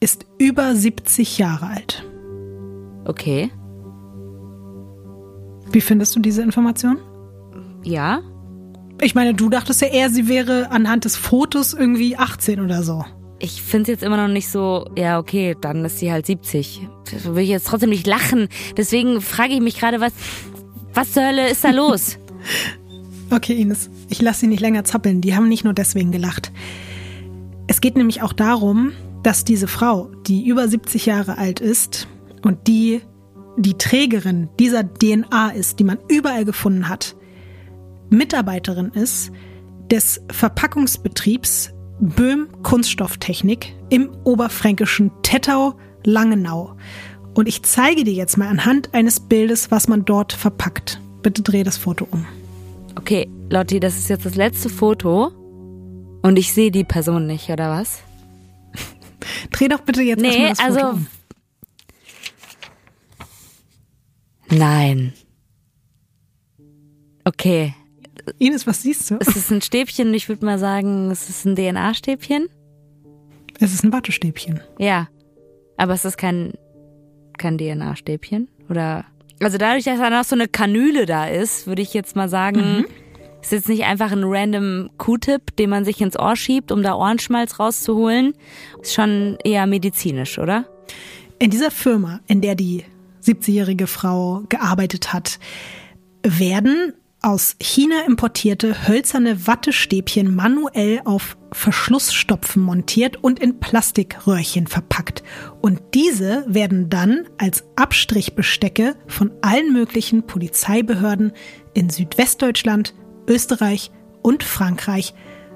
ist über 70 Jahre alt. Okay. Wie findest du diese Information? Ja? Ich meine, du dachtest ja eher, sie wäre anhand des Fotos irgendwie 18 oder so. Ich finde es jetzt immer noch nicht so, ja, okay, dann ist sie halt 70. Da will ich jetzt trotzdem nicht lachen. Deswegen frage ich mich gerade, was, was zur Hölle ist da los? Okay, Ines, ich lasse sie nicht länger zappeln. Die haben nicht nur deswegen gelacht. Es geht nämlich auch darum, dass diese Frau, die über 70 Jahre alt ist und die die Trägerin dieser DNA ist, die man überall gefunden hat, Mitarbeiterin ist des Verpackungsbetriebs Böhm Kunststofftechnik im oberfränkischen Tettau Langenau. Und ich zeige dir jetzt mal anhand eines Bildes, was man dort verpackt. Bitte dreh das Foto um. Okay, Lotti, das ist jetzt das letzte Foto. Und ich sehe die Person nicht, oder was? Dreh doch bitte jetzt Nee, erstmal das Foto also- um. Nein. Okay. Ines, was siehst du? Es ist ein Stäbchen und ich würde mal sagen, es ist ein DNA-Stäbchen. Es ist ein Wattestäbchen. Ja. Aber es ist kein, kein DNA-Stäbchen. Oder. Also dadurch, dass da noch so eine Kanüle da ist, würde ich jetzt mal sagen, ist jetzt nicht einfach ein random Q-Tip, den man sich ins Ohr schiebt, um da Ohrenschmalz rauszuholen. Ist schon eher medizinisch, oder? In dieser Firma, in der die 70-jährige Frau gearbeitet hat, werden aus China importierte hölzerne Wattestäbchen manuell auf Verschlussstopfen montiert und in Plastikröhrchen verpackt. Und diese werden dann als Abstrichbestecke von allen möglichen Polizeibehörden in Südwestdeutschland, Österreich und Frankreich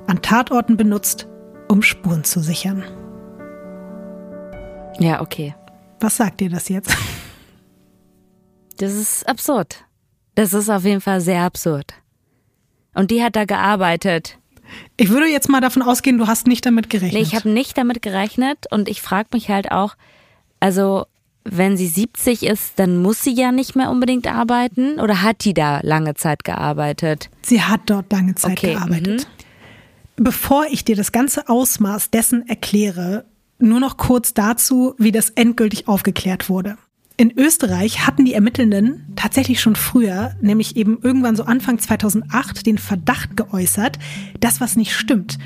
an Tatorten benutzt, um Spuren zu sichern. Ja, okay. Was sagt dir das jetzt? Das ist absurd. Das ist auf jeden Fall sehr absurd. Und die hat da gearbeitet. Ich würde jetzt mal davon ausgehen, du hast nicht damit gerechnet. Nee, ich habe nicht damit gerechnet und ich frage mich halt auch, also wenn sie 70 ist, dann muss sie ja nicht mehr unbedingt arbeiten oder hat die da lange Zeit gearbeitet? Sie hat dort lange Zeit Okay, gearbeitet. Bevor ich dir das ganze Ausmaß dessen erkläre, nur noch kurz dazu, wie das endgültig aufgeklärt wurde. In Österreich hatten die Ermittelnden tatsächlich schon früher, nämlich eben irgendwann so Anfang 2008, den Verdacht geäußert, dass was nicht stimmt.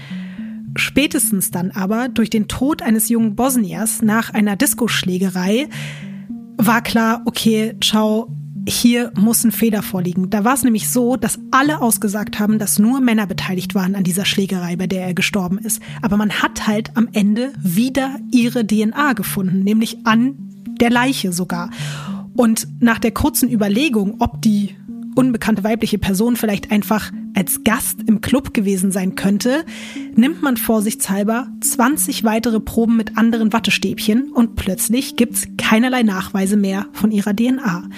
Spätestens dann aber durch den Tod eines jungen Bosniers nach einer Diskoschlägerei war klar, okay, ciao, hier muss ein Fehler vorliegen. Da war es nämlich so, dass alle ausgesagt haben, dass nur Männer beteiligt waren an dieser Schlägerei, bei der er gestorben ist. Aber man hat halt am Ende wieder ihre DNA gefunden, nämlich an der Leiche sogar. Und nach der kurzen Überlegung, ob die unbekannte weibliche Person vielleicht einfach als Gast im Club gewesen sein könnte, nimmt man vorsichtshalber 20 weitere Proben mit anderen Wattestäbchen und plötzlich gibt's keinerlei Nachweise mehr von ihrer DNA.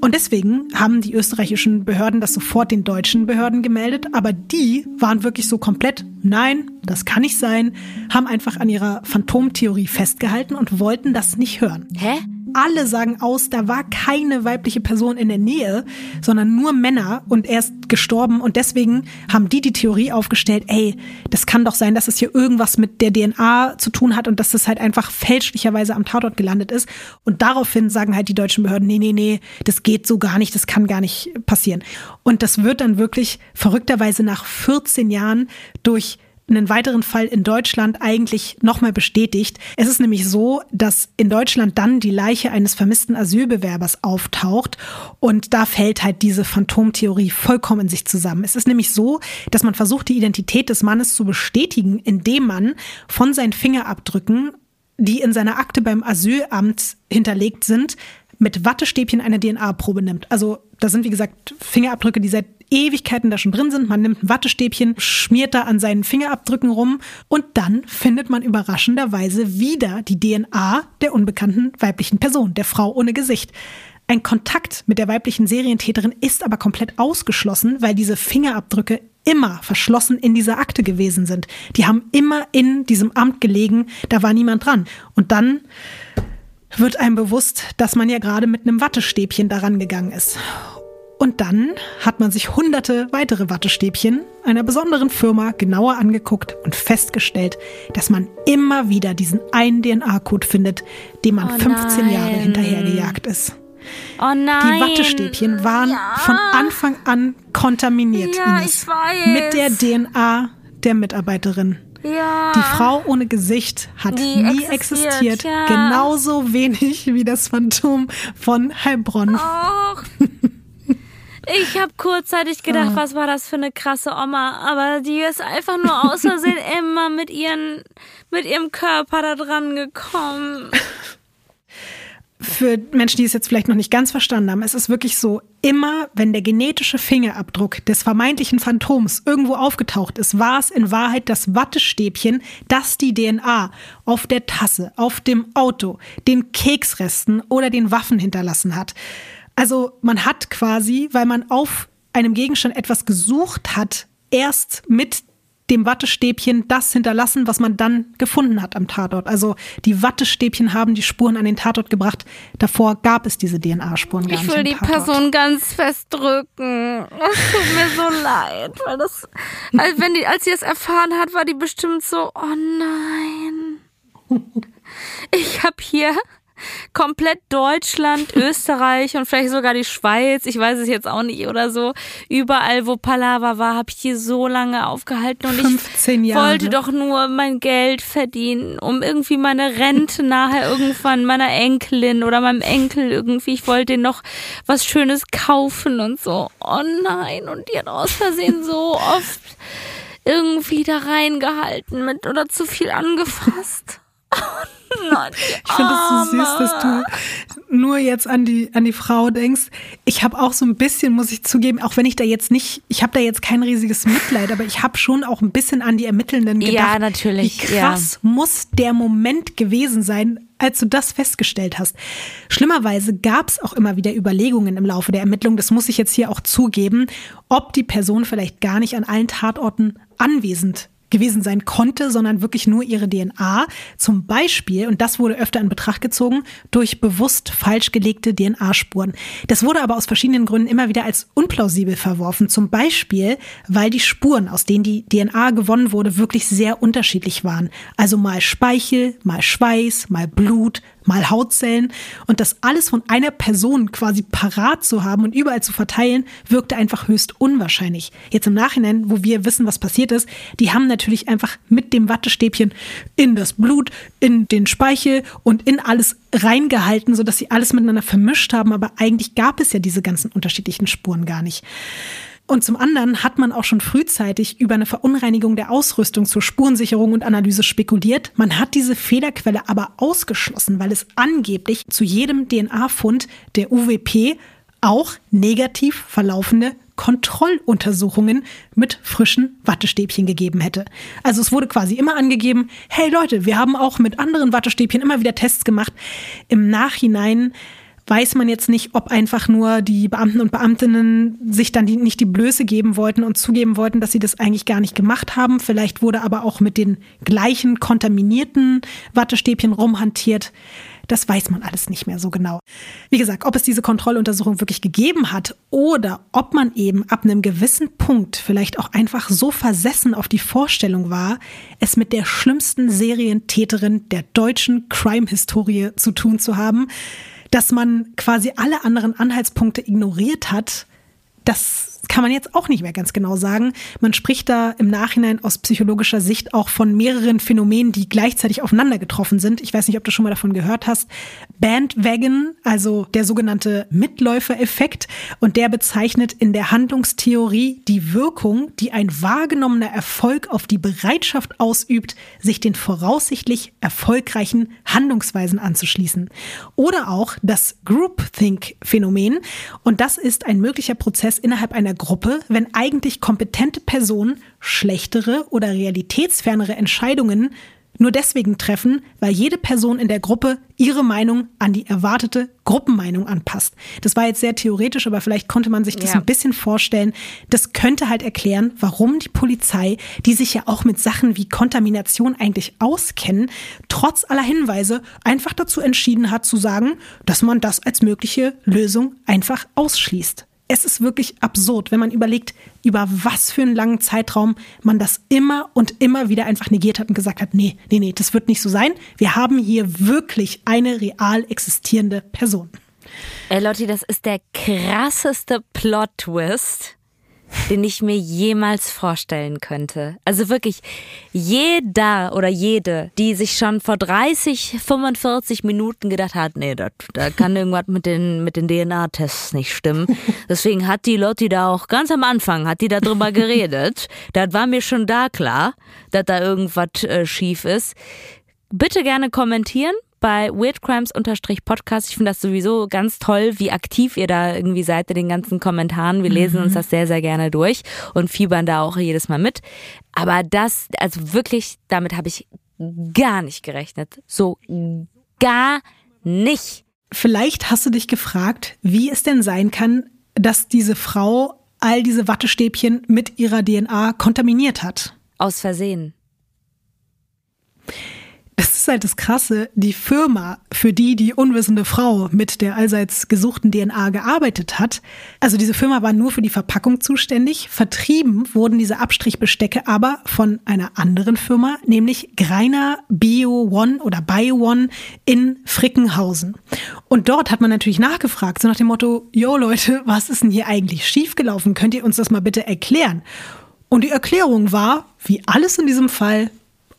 Und deswegen haben die österreichischen Behörden das sofort den deutschen Behörden gemeldet, aber die waren wirklich so komplett, nein, das kann nicht sein, haben einfach an ihrer Phantomtheorie festgehalten und wollten das nicht hören. Hä? Alle sagen aus, da war keine weibliche Person in der Nähe, sondern nur Männer und er ist gestorben und deswegen haben die die Theorie aufgestellt, ey, das kann doch sein, dass es hier irgendwas mit der DNA zu tun hat und dass das halt einfach fälschlicherweise am Tatort gelandet ist und daraufhin sagen halt die deutschen Behörden, nee, nee, nee, das geht so gar nicht, das kann gar nicht passieren. Und das wird dann wirklich verrückterweise nach 14 Jahren durch einen weiteren Fall in Deutschland eigentlich nochmal bestätigt. Es ist nämlich so, dass in Deutschland dann die Leiche eines vermissten Asylbewerbers auftaucht und da fällt halt diese Phantomtheorie vollkommen in sich zusammen. Es ist nämlich so, dass man versucht, die Identität des Mannes zu bestätigen, indem man von seinen Fingerabdrücken, die in seiner Akte beim Asylamt hinterlegt sind, mit Wattestäbchen eine DNA-Probe nimmt. Also da sind, wie gesagt, Fingerabdrücke, die seit Ewigkeiten da schon drin sind. Man nimmt ein Wattestäbchen, schmiert da an seinen Fingerabdrücken rum und dann findet man überraschenderweise wieder die DNA der unbekannten weiblichen Person, der Frau ohne Gesicht. Ein Kontakt mit der weiblichen Serientäterin ist aber komplett ausgeschlossen, weil diese Fingerabdrücke immer verschlossen in dieser Akte gewesen sind. Die haben immer in diesem Amt gelegen, da war niemand dran. Und dann wird einem bewusst, dass man ja gerade mit einem Wattestäbchen daran gegangen ist. Und dann hat man sich hunderte weitere Wattestäbchen einer besonderen Firma genauer angeguckt und festgestellt, dass man immer wieder diesen einen DNA-Code findet, dem man Oh 15 Jahre hinterhergejagt ist. Oh nein. Die Wattestäbchen waren Ja. von Anfang an kontaminiert, Ja, Ines. ich weiß. Mit der DNA der Mitarbeiterin. Ja. Die Frau ohne Gesicht hat Die nie existiert, existiert. ja. Genauso wenig wie das Phantom von Heilbronn. Och. Ich habe kurzzeitig gedacht, Ah. was war das für eine krasse Oma, aber die ist einfach nur aus Versehen immer mit ihren mit ihrem Körper da dran gekommen. Für Menschen, die es jetzt vielleicht noch nicht ganz verstanden haben, es ist wirklich so, immer wenn der genetische Fingerabdruck des vermeintlichen Phantoms irgendwo aufgetaucht ist, war es in Wahrheit das Wattestäbchen, das die DNA auf der Tasse, auf dem Auto, den Keksresten oder den Waffen hinterlassen hat. Also man hat quasi, weil man auf einem Gegenstand etwas gesucht hat, erst mit dem Wattestäbchen das hinterlassen, was man dann gefunden hat am Tatort. Also die Wattestäbchen haben die Spuren an den Tatort gebracht. Davor gab es diese DNA-Spuren gar Ich nicht will am die Tatort. Person ganz fest drücken. Es tut mir so leid, weil das, als wenn die, als sie es erfahren hat, war die bestimmt so, oh nein. Ich habe hier komplett Deutschland, Österreich und vielleicht sogar die Schweiz, ich weiß es jetzt auch nicht oder so, überall wo Palaver war, habe ich hier so lange aufgehalten und 15 ich Jahre. wollte doch nur mein Geld verdienen, um irgendwie meine Rente nachher irgendwann meiner Enkelin oder meinem Enkel irgendwie, ich wollte noch was Schönes kaufen und so. Oh nein, und die hat aus Versehen so oft irgendwie da reingehalten mit oder zu viel angefasst. Ich finde es so süß, dass du nur jetzt an die, an die Frau denkst. Ich habe auch so ein bisschen, muss ich zugeben, auch wenn ich da jetzt nicht, ich habe da jetzt kein riesiges Mitleid, aber ich habe schon auch ein bisschen an die Ermittelnden gedacht. Ja, natürlich, Wie krass muss der Moment gewesen sein, als du das festgestellt hast. Schlimmerweise gab es auch immer wieder Überlegungen im Laufe der Ermittlung, das muss ich jetzt hier auch zugeben, ob die Person vielleicht gar nicht an allen Tatorten anwesend gewesen sein konnte, sondern wirklich nur ihre DNA. Zum Beispiel, und das wurde öfter in Betracht gezogen, durch bewusst falsch gelegte DNA-Spuren. Das wurde aber aus verschiedenen Gründen immer wieder als unplausibel verworfen. Zum Beispiel, weil die Spuren, aus denen die DNA gewonnen wurde, wirklich sehr unterschiedlich waren. Also mal Speichel, mal Schweiß, mal Blut, mal Hautzellen. Und das alles von einer Person quasi parat zu haben und überall zu verteilen, wirkte einfach höchst unwahrscheinlich. Jetzt im Nachhinein, wo wir wissen, was passiert ist, die haben natürlich einfach mit dem Wattestäbchen in das Blut, in den Speichel und in alles reingehalten, sodass sie alles miteinander vermischt haben. Aber eigentlich gab es ja diese ganzen unterschiedlichen Spuren gar nicht. Und zum anderen hat man auch schon frühzeitig über eine Verunreinigung der Ausrüstung zur Spurensicherung und Analyse spekuliert. Man hat diese Fehlerquelle aber ausgeschlossen, weil es angeblich zu jedem DNA-Fund der UWP auch negativ verlaufende Kontrolluntersuchungen mit frischen Wattestäbchen gegeben hätte. Also es wurde quasi immer angegeben, hey Leute, wir haben auch mit anderen Wattestäbchen immer wieder Tests gemacht. Im Nachhinein weiß man jetzt nicht, ob einfach nur die Beamten und Beamtinnen sich dann die, nicht die Blöße geben wollten und zugeben wollten, dass sie das eigentlich gar nicht gemacht haben. Vielleicht wurde aber auch mit den gleichen kontaminierten Wattestäbchen rumhantiert. Das weiß man alles nicht mehr so genau. Wie gesagt, ob es diese Kontrolluntersuchung wirklich gegeben hat oder ob man eben ab einem gewissen Punkt vielleicht auch einfach so versessen auf die Vorstellung war, es mit der schlimmsten Serientäterin der deutschen Crime-Historie zu tun zu haben, dass man quasi alle anderen Anhaltspunkte ignoriert hat, das kann man jetzt auch nicht mehr ganz genau sagen. Man spricht da im Nachhinein aus psychologischer Sicht auch von mehreren Phänomenen, die gleichzeitig aufeinander getroffen sind. Ich weiß nicht, ob du schon mal davon gehört hast. Bandwagon, also der sogenannte Mitläufereffekt, und der bezeichnet in der Handlungstheorie die Wirkung, die ein wahrgenommener Erfolg auf die Bereitschaft ausübt, sich den voraussichtlich erfolgreichen Handlungsweisen anzuschließen. Oder auch das Groupthink-Phänomen. Und das ist ein möglicher Prozess innerhalb einer Gruppe, wenn eigentlich kompetente Personen schlechtere oder realitätsfernere Entscheidungen nur deswegen treffen, weil jede Person in der Gruppe ihre Meinung an die erwartete Gruppenmeinung anpasst. Das war jetzt sehr theoretisch, aber vielleicht konnte man sich das Ja. ein bisschen vorstellen. Das könnte halt erklären, warum die Polizei, die sich ja auch mit Sachen wie Kontamination eigentlich auskennen, trotz aller Hinweise einfach dazu entschieden hat zu sagen, dass man das als mögliche Lösung einfach ausschließt. Es ist wirklich absurd, wenn man überlegt, über was für einen langen Zeitraum man das immer und immer wieder einfach negiert hat und gesagt hat, nee, nee, nee, das wird nicht so sein. Wir haben hier wirklich eine real existierende Person. Ey, Lotti, das ist der krasseste Plot-Twist, den ich mir jemals vorstellen könnte. Also wirklich, jeder oder jede, die sich schon vor 30, 45 Minuten gedacht hat, nee, da, da kann irgendwas mit den, mit den DNA-Tests nicht stimmen. Deswegen hat die Lotti da auch ganz am Anfang, hat die da drüber geredet. Das war mir schon da klar, dass da irgendwas äh, schief ist. Bitte gerne kommentieren bei weirdcrimes-podcast. Ich finde das sowieso ganz toll, wie aktiv ihr da irgendwie seid in den ganzen Kommentaren. Wir lesen Mhm. uns das sehr, sehr gerne durch und fiebern da auch jedes Mal mit. Aber das, also wirklich, damit habe ich gar nicht gerechnet. So gar nicht. Vielleicht hast du dich gefragt, wie es denn sein kann, dass diese Frau all diese Wattestäbchen mit ihrer DNA kontaminiert hat. Aus Versehen. Das ist halt das Krasse. Die Firma, für die die unwissende Frau mit der allseits gesuchten DNA gearbeitet hat, also diese Firma war nur für die Verpackung zuständig. Vertrieben wurden diese Abstrichbestecke aber von einer anderen Firma, nämlich Greiner Bio One oder Bio One in Frickenhausen. Und dort hat man natürlich nachgefragt, so nach dem Motto, yo Leute, was ist denn hier eigentlich schiefgelaufen? Könnt ihr uns das mal bitte erklären? Und die Erklärung war, wie alles in diesem Fall,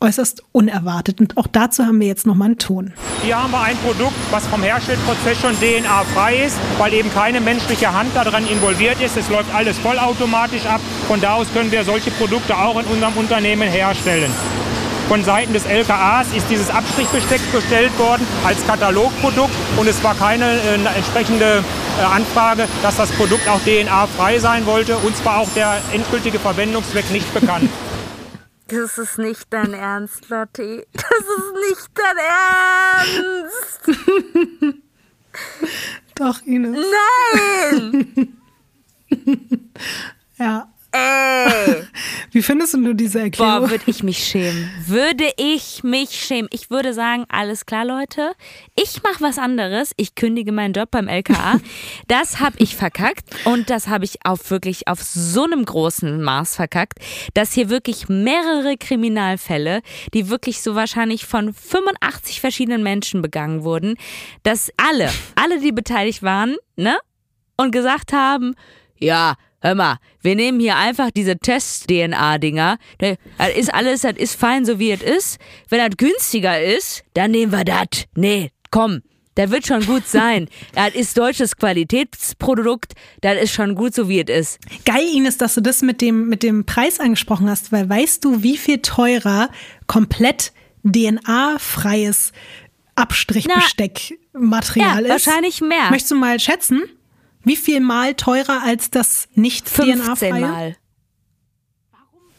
äußerst unerwartet. Und auch dazu haben wir jetzt nochmal einen Ton. Hier haben wir ein Produkt, was vom Herstellprozess schon DNA-frei ist, weil eben keine menschliche Hand daran involviert ist. Es läuft alles vollautomatisch ab. Von da aus können wir solche Produkte auch in unserem Unternehmen herstellen. Von Seiten des LKAs ist dieses Abstrichbesteck bestellt worden als Katalogprodukt und es war keine äh, entsprechende äh, Anfrage, dass das Produkt auch DNA-frei sein wollte. Uns war auch der endgültige Verwendungszweck nicht bekannt. Das ist nicht dein Ernst, Lotti. Das ist nicht dein Ernst. Doch, Ines. Nein! Ja. Ey! Wie findest du diese Erklärung? Boah, würde ich mich schämen. Würde ich mich schämen. Ich würde sagen, alles klar, Leute. Ich mache was anderes. Ich kündige meinen Job beim LKA. Das habe ich verkackt und das habe ich auf wirklich auf so einem großen Maß verkackt, dass hier wirklich mehrere Kriminalfälle, die wirklich so wahrscheinlich von 85 verschiedenen Menschen begangen wurden, dass alle, alle, die beteiligt waren, ne, und gesagt haben, ja, hör mal, wir nehmen hier einfach diese Test-DNA-Dinger. Das ist alles, das ist fein, so wie es ist. Wenn das günstiger ist, dann nehmen wir das. Nee, komm, der wird schon gut sein. Das ist deutsches Qualitätsprodukt, das ist schon gut, so wie es ist. Geil, Ines, dass du das mit dem, mit dem Preis angesprochen hast, weil weißt du, wie viel teurer komplett DNA-freies Abstrichbesteckmaterial Ja, ist? wahrscheinlich mehr. Möchtest du mal schätzen? Wie viel mal teurer als das nicht 15 DNA-freie? Mal.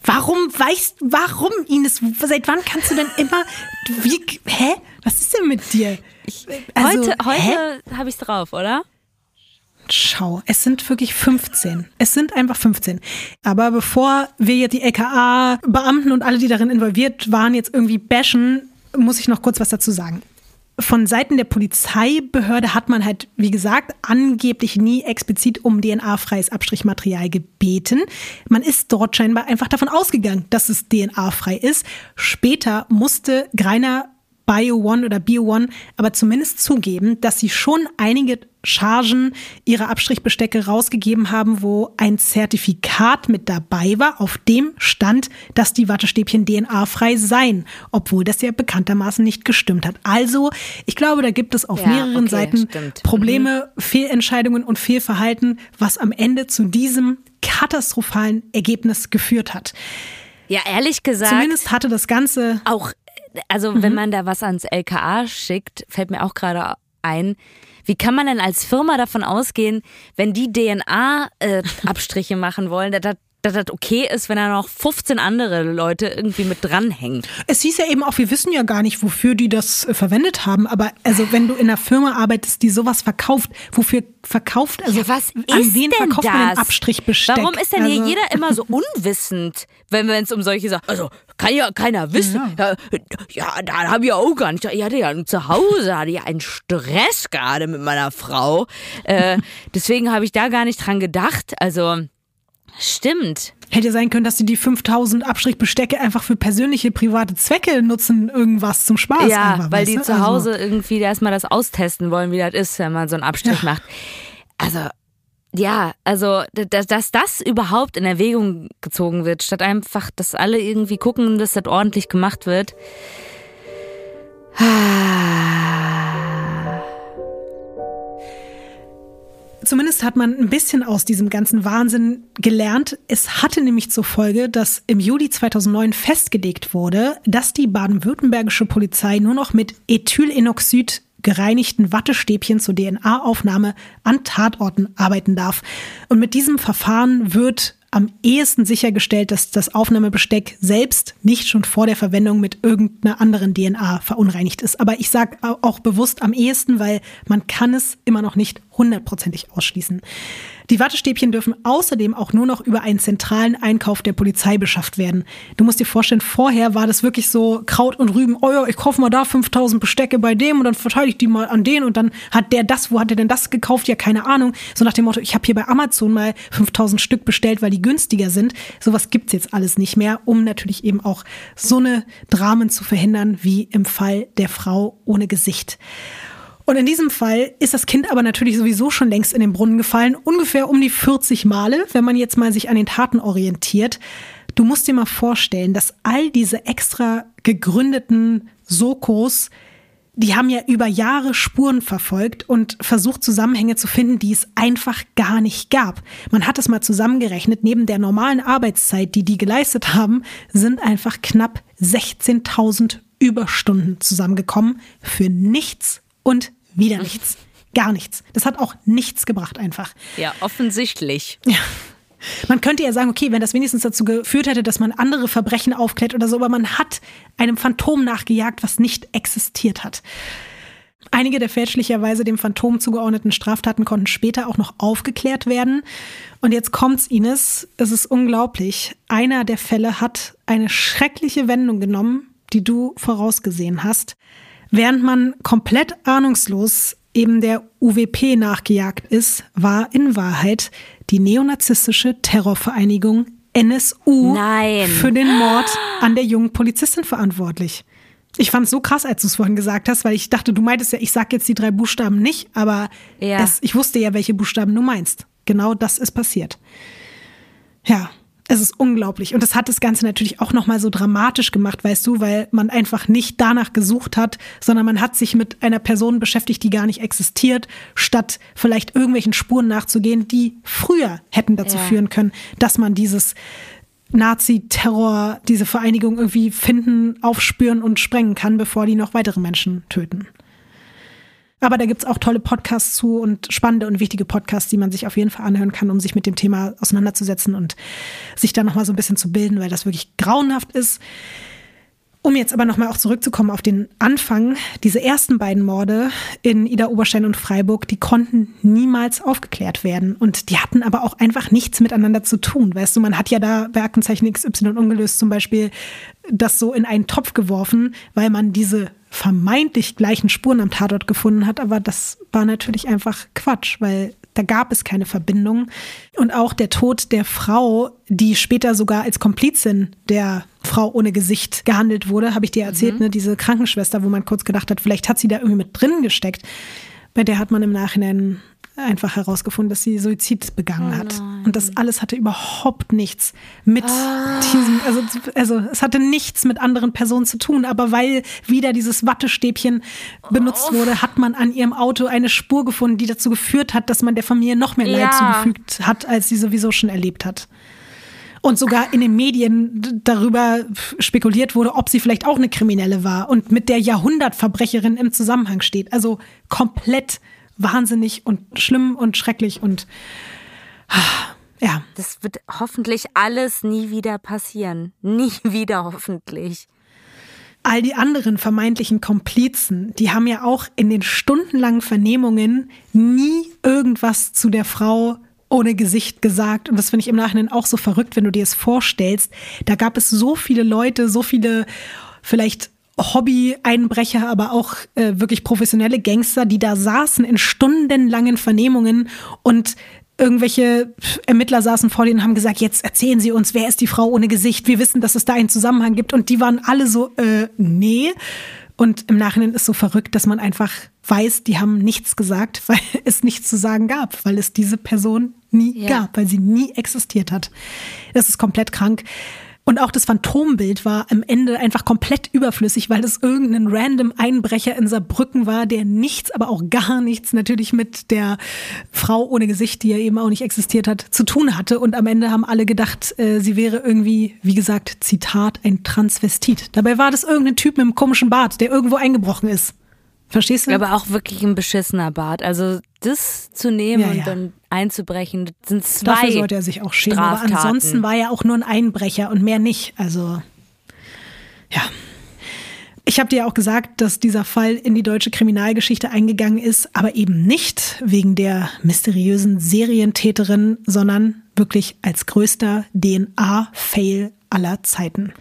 Warum weißt, warum, Ines? Seit wann kannst du denn immer, wie, hä? Was ist denn mit dir? Also, heute heute habe ich es drauf, oder? Schau, es sind wirklich 15. Es sind einfach 15. Aber bevor wir jetzt die LKA-Beamten und alle, die darin involviert waren, jetzt irgendwie bashen, muss ich noch kurz was dazu sagen. Von Seiten der Polizeibehörde hat man halt, wie gesagt, angeblich nie explizit um DNA-freies Abstrichmaterial gebeten. Man ist dort scheinbar einfach davon ausgegangen, dass es DNA-frei ist. Später musste Greiner Bio One oder Bio One aber zumindest zugeben, dass sie schon einige Chargen ihrer Abstrichbestecke rausgegeben haben, wo ein Zertifikat mit dabei war, auf dem stand, dass die Wattestäbchen DNA-frei seien, obwohl das ja bekanntermaßen nicht gestimmt hat. Also, ich glaube, da gibt es auf Ja, mehreren okay, Seiten stimmt. Probleme, Fehlentscheidungen und Fehlverhalten, was am Ende zu diesem katastrophalen Ergebnis geführt hat. Ja, ehrlich gesagt. Zumindest hatte das Ganze auch, also wenn man da was ans LKA schickt, fällt mir auch gerade ein, wie kann man denn als Firma davon ausgehen, wenn die DNA-Abstriche machen wollen, dass das dass das okay ist, wenn da noch 15 andere Leute irgendwie mit dranhängen. Es hieß ja eben auch, wir wissen ja gar nicht, wofür die das äh, verwendet haben, aber also wenn du in einer Firma arbeitest, die sowas verkauft, wofür verkauft, also ja, was an ist wen denn verkauft das? man den Abstrichbesteck? Warum ist denn hier Also- jeder immer so unwissend, wenn es um solche Sachen, also kann ja keiner wissen. Ja, ja da habe ich ja auch gar nicht. Ich hatte ja zu Hause, hatte ja einen Stress gerade mit meiner Frau. Äh, deswegen habe ich da gar nicht dran gedacht. Also stimmt. Hätte sein können, dass sie die 5000 Abstrichbestecke einfach für persönliche, private Zwecke nutzen, irgendwas zum Spaß. ja, einfach, weil die du? zu Also- Hause irgendwie erstmal das austesten wollen, wie das ist, wenn man so einen Abstrich macht. Also, ja, also, dass, dass das überhaupt in Erwägung gezogen wird, statt einfach, dass alle irgendwie gucken, dass das ordentlich gemacht wird. Zumindest hat man ein bisschen aus diesem ganzen Wahnsinn gelernt. Es hatte nämlich zur Folge, dass im Juli 2009 festgelegt wurde, dass die baden-württembergische Polizei nur noch mit Ethylenoxid gereinigten Wattestäbchen zur DNA-Aufnahme an Tatorten arbeiten darf. Und mit diesem Verfahren wird am ehesten sichergestellt, dass das Aufnahmebesteck selbst nicht schon vor der Verwendung mit irgendeiner anderen DNA verunreinigt ist. Aber ich sage auch bewusst am ehesten, weil man kann es immer noch nicht hundertprozentig ausschließen. Die Wattestäbchen dürfen außerdem auch nur noch über einen zentralen Einkauf der Polizei beschafft werden. Du musst dir vorstellen, vorher war das wirklich so Kraut und Rüben. Oh ja, ich kaufe mal da 5000 Bestecke bei dem und dann verteile ich die mal an den und dann hat der das, wo hat er denn das gekauft? Ja, keine Ahnung. So nach dem Motto, ich habe hier bei Amazon mal 5000 Stück bestellt, weil die günstiger sind. Sowas gibt's jetzt alles nicht mehr, um natürlich eben auch so eine Dramen zu verhindern, wie im Fall der Frau ohne Gesicht. Und in diesem Fall ist das Kind aber natürlich sowieso schon längst in den Brunnen gefallen, ungefähr um die 40 Male, wenn man jetzt mal sich an den Taten orientiert. Du musst dir mal vorstellen, dass all diese extra gegründeten Sokos, die haben ja über Jahre Spuren verfolgt und versucht Zusammenhänge zu finden, die es einfach gar nicht gab. Man hat es mal zusammengerechnet, neben der normalen Arbeitszeit, die die geleistet haben, sind einfach knapp 16.000 Überstunden zusammengekommen für nichts und wieder nichts. Gar nichts. Das hat auch nichts gebracht einfach. Ja, offensichtlich. Ja. Man könnte ja sagen, okay, wenn das wenigstens dazu geführt hätte, dass man andere Verbrechen aufklärt oder so, aber man hat einem Phantom nachgejagt, was nicht existiert hat. Einige der fälschlicherweise dem Phantom zugeordneten Straftaten konnten später auch noch aufgeklärt werden. Und jetzt kommt's, Ines. Es ist unglaublich. Einer der Fälle hat eine schreckliche Wendung genommen, die du vorausgesehen hast. Während man komplett ahnungslos eben der UWP nachgejagt ist, war in Wahrheit die neonazistische Terrorvereinigung NSU Nein. für den Mord an der jungen Polizistin verantwortlich. Ich fand es so krass, als du es vorhin gesagt hast, weil ich dachte, du meintest ja, ich sag jetzt die drei Buchstaben nicht, aber Ja. es, ich wusste ja, welche Buchstaben du meinst. Genau das ist passiert. Ja, es ist unglaublich. Und das hat das Ganze natürlich auch nochmal so dramatisch gemacht, weißt du, weil man einfach nicht danach gesucht hat, sondern man hat sich mit einer Person beschäftigt, die gar nicht existiert, statt vielleicht irgendwelchen Spuren nachzugehen, die früher hätten dazu Ja. führen können, dass man dieses Nazi-Terror, diese Vereinigung irgendwie finden, aufspüren und sprengen kann, bevor die noch weitere Menschen töten. Aber da gibt's auch tolle Podcasts zu und spannende und wichtige Podcasts, die man sich auf jeden Fall anhören kann, um sich mit dem Thema auseinanderzusetzen und sich da nochmal so ein bisschen zu bilden, weil das wirklich grauenhaft ist. Um jetzt aber nochmal auch zurückzukommen auf den Anfang, diese ersten beiden Morde in Ida Oberstein und Freiburg, die konnten niemals aufgeklärt werden. Und die hatten aber auch einfach nichts miteinander zu tun. Weißt du, man hat ja da bei Aktenzeichen XY ungelöst zum Beispiel das so in einen Topf geworfen, weil man diese vermeintlich gleichen Spuren am Tatort gefunden hat. Aber das war natürlich einfach Quatsch, weil da gab es keine Verbindung. Und auch der Tod der Frau, die später sogar als Komplizin der Frau ohne Gesicht gehandelt wurde, habe ich dir erzählt, ne? diese Krankenschwester, wo man kurz gedacht hat, vielleicht hat sie da irgendwie mit drin gesteckt. Bei der hat man im Nachhinein einfach herausgefunden, dass sie Suizid begangen hat. Und das alles hatte überhaupt nichts mit diesem, also, also es hatte nichts mit anderen Personen zu tun, aber weil wieder dieses Wattestäbchen benutzt wurde, hat man an ihrem Auto eine Spur gefunden, die dazu geführt hat, dass man der Familie noch mehr Leid Ja. zugefügt hat, als sie sowieso schon erlebt hat. Und sogar in den Medien darüber spekuliert wurde, ob sie vielleicht auch eine Kriminelle war und mit der Jahrhundertverbrecherin im Zusammenhang steht. Also komplett wahnsinnig und schlimm und schrecklich und ah, Ja. Das wird hoffentlich alles nie wieder passieren. Nie wieder hoffentlich. All die anderen vermeintlichen Komplizen, die haben ja auch in den stundenlangen Vernehmungen nie irgendwas zu der Frau ohne Gesicht gesagt. Und das finde ich im Nachhinein auch so verrückt, wenn du dir es vorstellst. Da gab es so viele Leute, so viele vielleicht Hobby-Einbrecher, aber auch äh, wirklich professionelle Gangster, die da saßen in stundenlangen Vernehmungen und irgendwelche Ermittler saßen vor denen und haben gesagt, jetzt erzählen Sie uns, wer ist die Frau ohne Gesicht? Wir wissen, dass es da einen Zusammenhang gibt. Und die waren alle so, äh, nee. Und im Nachhinein ist so verrückt, dass man einfach weiß, die haben nichts gesagt, weil es nichts zu sagen gab, weil es diese Person nie ja. gab, weil sie nie existiert hat. Das ist komplett krank. Und auch das Phantombild war am Ende einfach komplett überflüssig, weil es irgendein random Einbrecher in Saarbrücken war, der nichts, aber auch gar nichts natürlich mit der Frau ohne Gesicht, die ja eben auch nicht existiert hat, zu tun hatte. Und am Ende haben alle gedacht, äh, sie wäre irgendwie, wie gesagt, Zitat, ein Transvestit. Dabei war das irgendein Typ mit einem komischen Bart, der irgendwo eingebrochen ist. Verstehst du? Aber auch wirklich ein beschissener Bart. Also das zu nehmen ja, ja. und dann einzubrechen, sind zwei Dafür sollte er sich auch schämen. Straftaten. Aber ansonsten war er auch nur ein Einbrecher und mehr nicht. Also ja. Ich habe dir ja auch gesagt, dass dieser Fall in die deutsche Kriminalgeschichte eingegangen ist, aber eben nicht wegen der mysteriösen Serientäterin, sondern wirklich als größter DNA-Fail aller Zeiten.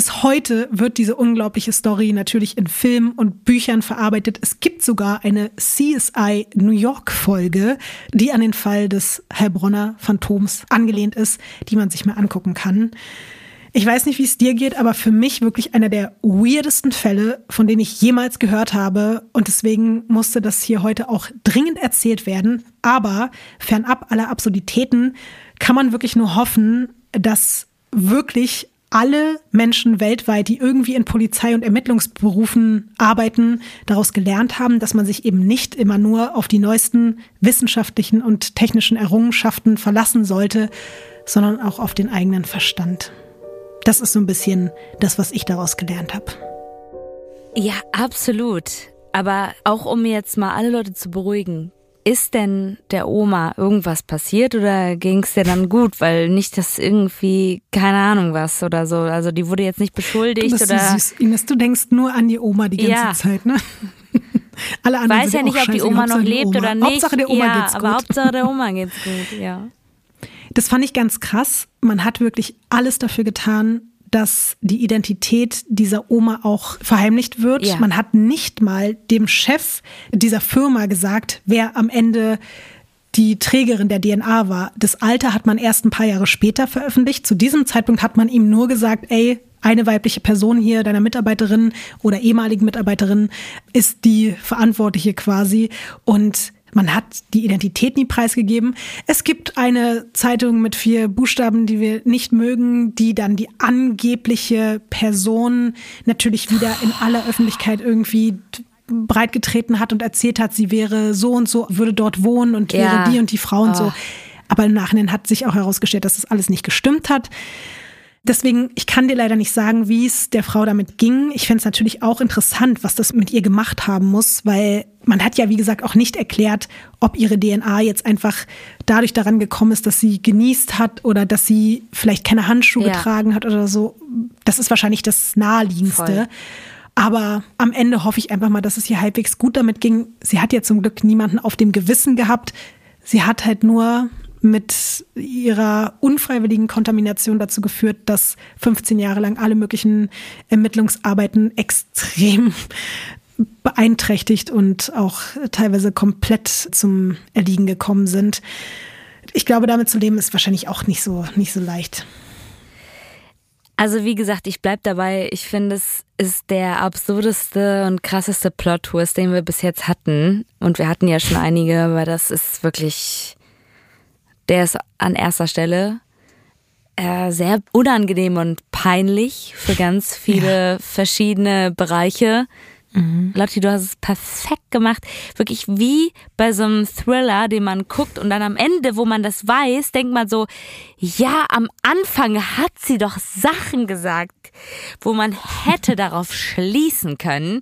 Bis heute wird diese unglaubliche Story natürlich in Filmen und Büchern verarbeitet. Es gibt sogar eine CSI New York Folge, die an den Fall des Heilbronner Phantoms angelehnt ist, die man sich mal angucken kann. Ich weiß nicht, wie es dir geht, aber für mich wirklich einer der weirdesten Fälle, von denen ich jemals gehört habe. Und deswegen musste das hier heute auch dringend erzählt werden. Aber fernab aller Absurditäten kann man wirklich nur hoffen, dass wirklich alle Menschen weltweit, die irgendwie in Polizei- und Ermittlungsberufen arbeiten, daraus gelernt haben, dass man sich eben nicht immer nur auf die neuesten wissenschaftlichen und technischen Errungenschaften verlassen sollte, sondern auch auf den eigenen Verstand. Das ist so ein bisschen das, was ich daraus gelernt habe. Ja, absolut. Aber auch um jetzt mal alle Leute zu beruhigen, ist denn der Oma irgendwas passiert oder ging es dir dann gut? Weil nicht, dass irgendwie, keine Ahnung was oder so. Also die wurde jetzt nicht beschuldigt du bist oder. So süß, Ines, du denkst nur an die Oma die ganze Ja. Zeit, ne? Alle anderen Weiß ja nicht, ob die Oma noch lebt Oma. oder nicht. Hauptsache der Oma ja, geht's gut. aber Hauptsache der Oma geht's gut, ja. Das fand ich ganz krass. Man hat wirklich alles dafür getan, dass die Identität dieser Oma auch verheimlicht wird. Ja. Man hat nicht mal dem Chef dieser Firma gesagt, wer am Ende die Trägerin der DNA war. Das Alter hat man erst ein paar Jahre später veröffentlicht. Zu diesem Zeitpunkt hat man ihm nur gesagt, ey, eine weibliche Person hier, deiner Mitarbeiterin oder ehemaligen Mitarbeiterin, ist die Verantwortliche quasi. Und man hat die Identität nie preisgegeben. Es gibt eine Zeitung mit vier Buchstaben, die wir nicht mögen, die dann die angebliche Person natürlich wieder in aller Öffentlichkeit irgendwie breitgetreten hat und erzählt hat, sie wäre so und so, würde dort wohnen und Ja. wäre die und die Frau und Oh. so. Aber im Nachhinein hat sich auch herausgestellt, dass das alles nicht gestimmt hat. Deswegen, ich kann dir leider nicht sagen, wie es der Frau damit ging. Ich fände es natürlich auch interessant, was das mit ihr gemacht haben muss, weil man hat ja, wie gesagt, auch nicht erklärt, ob ihre DNA jetzt einfach dadurch daran gekommen ist, dass sie genießt hat oder dass sie vielleicht keine Handschuhe Ja. getragen hat oder so. Das ist wahrscheinlich das Naheliegendste. Voll. Aber am Ende hoffe ich einfach mal, dass es ihr halbwegs gut damit ging. Sie hat ja zum Glück niemanden auf dem Gewissen gehabt. Sie hat halt nur mit ihrer unfreiwilligen Kontamination dazu geführt, dass 15 Jahre lang alle möglichen Ermittlungsarbeiten extrem beeinträchtigt und auch teilweise komplett zum Erliegen gekommen sind. Ich glaube, damit zu leben ist wahrscheinlich auch nicht so, nicht so leicht. Also wie gesagt, ich bleib dabei. Ich finde, es ist der absurdeste und krasseste Plot-Twist, den wir bis jetzt hatten. Und wir hatten ja schon einige, aber das ist wirklich, der ist an erster Stelle äh, sehr unangenehm und peinlich für ganz viele verschiedene Bereiche. Lotti, du hast es perfekt gemacht. Wirklich wie bei so einem Thriller, den man guckt und dann am Ende, wo man das weiß, denkt man so, ja, am Anfang hat sie doch Sachen gesagt, wo man hätte darauf schließen können.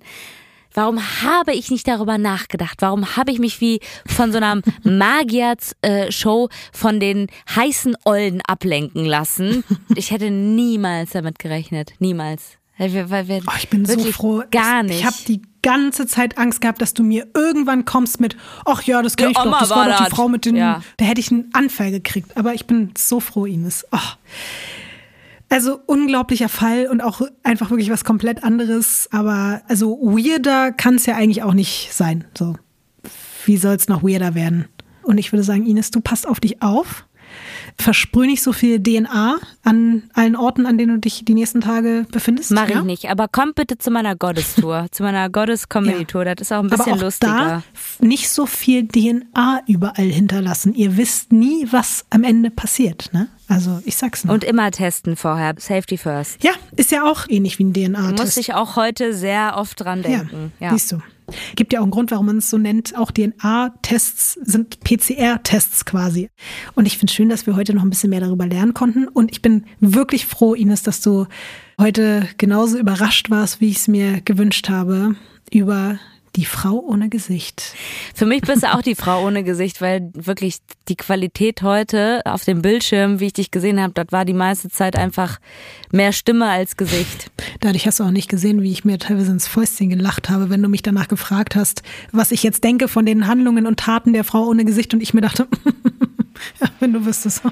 warum habe ich nicht darüber nachgedacht? Warum habe ich mich wie von so einer Magier-Show von den heißen Ollen ablenken lassen? Ich hätte niemals damit gerechnet. Niemals. Weil weil wir oh, ich bin so froh. Gar nicht. Ich habe die ganze Zeit Angst gehabt, dass du mir irgendwann kommst mit, ach ja, das kenne ich doch, das war doch die Frau mit den, ja. da hätte ich einen Anfall gekriegt. Aber ich bin so froh, Ines. Oh. Also unglaublicher Fall und auch einfach wirklich was komplett anderes. Aber also weirder kann es ja eigentlich auch nicht sein. So, wie soll es noch weirder werden? Und ich würde sagen, Ines, du passt auf dich auf. Versprüh nicht so viel DNA an allen Orten, an denen du dich die nächsten Tage befindest. Mach ja? ich nicht, aber komm bitte zu meiner Goddess-Tour, zu meiner Goddess-Comedy-Tour. Das ist auch ein bisschen aber auch lustiger. Da nicht so viel DNA überall hinterlassen. Ihr wisst nie, was am Ende passiert. Ne? Also ich sag's nur. Und immer testen vorher. Safety first. Ja, ist ja auch ähnlich wie ein DNA-Test. Muss ich auch heute sehr oft dran denken. Ja, ja. siehst du. Gibt ja auch einen Grund, warum man es so nennt. Auch DNA-Tests sind PCR-Tests quasi. Und ich finde schön, dass wir heute noch ein bisschen mehr darüber lernen konnten. Und ich bin wirklich froh, Ines, dass du heute genauso überrascht warst, wie ich es mir gewünscht habe, über die Frau ohne Gesicht. Für mich bist du auch die Frau ohne Gesicht, weil wirklich die Qualität heute auf dem Bildschirm, wie ich dich gesehen habe, dort war die meiste Zeit einfach mehr Stimme als Gesicht. Dadurch hast du auch nicht gesehen, wie ich mir teilweise ins Fäustchen gelacht habe, wenn du mich danach gefragt hast, was ich jetzt denke von den Handlungen und Taten der Frau ohne Gesicht und ich mir dachte, ja, wenn du wüsstest.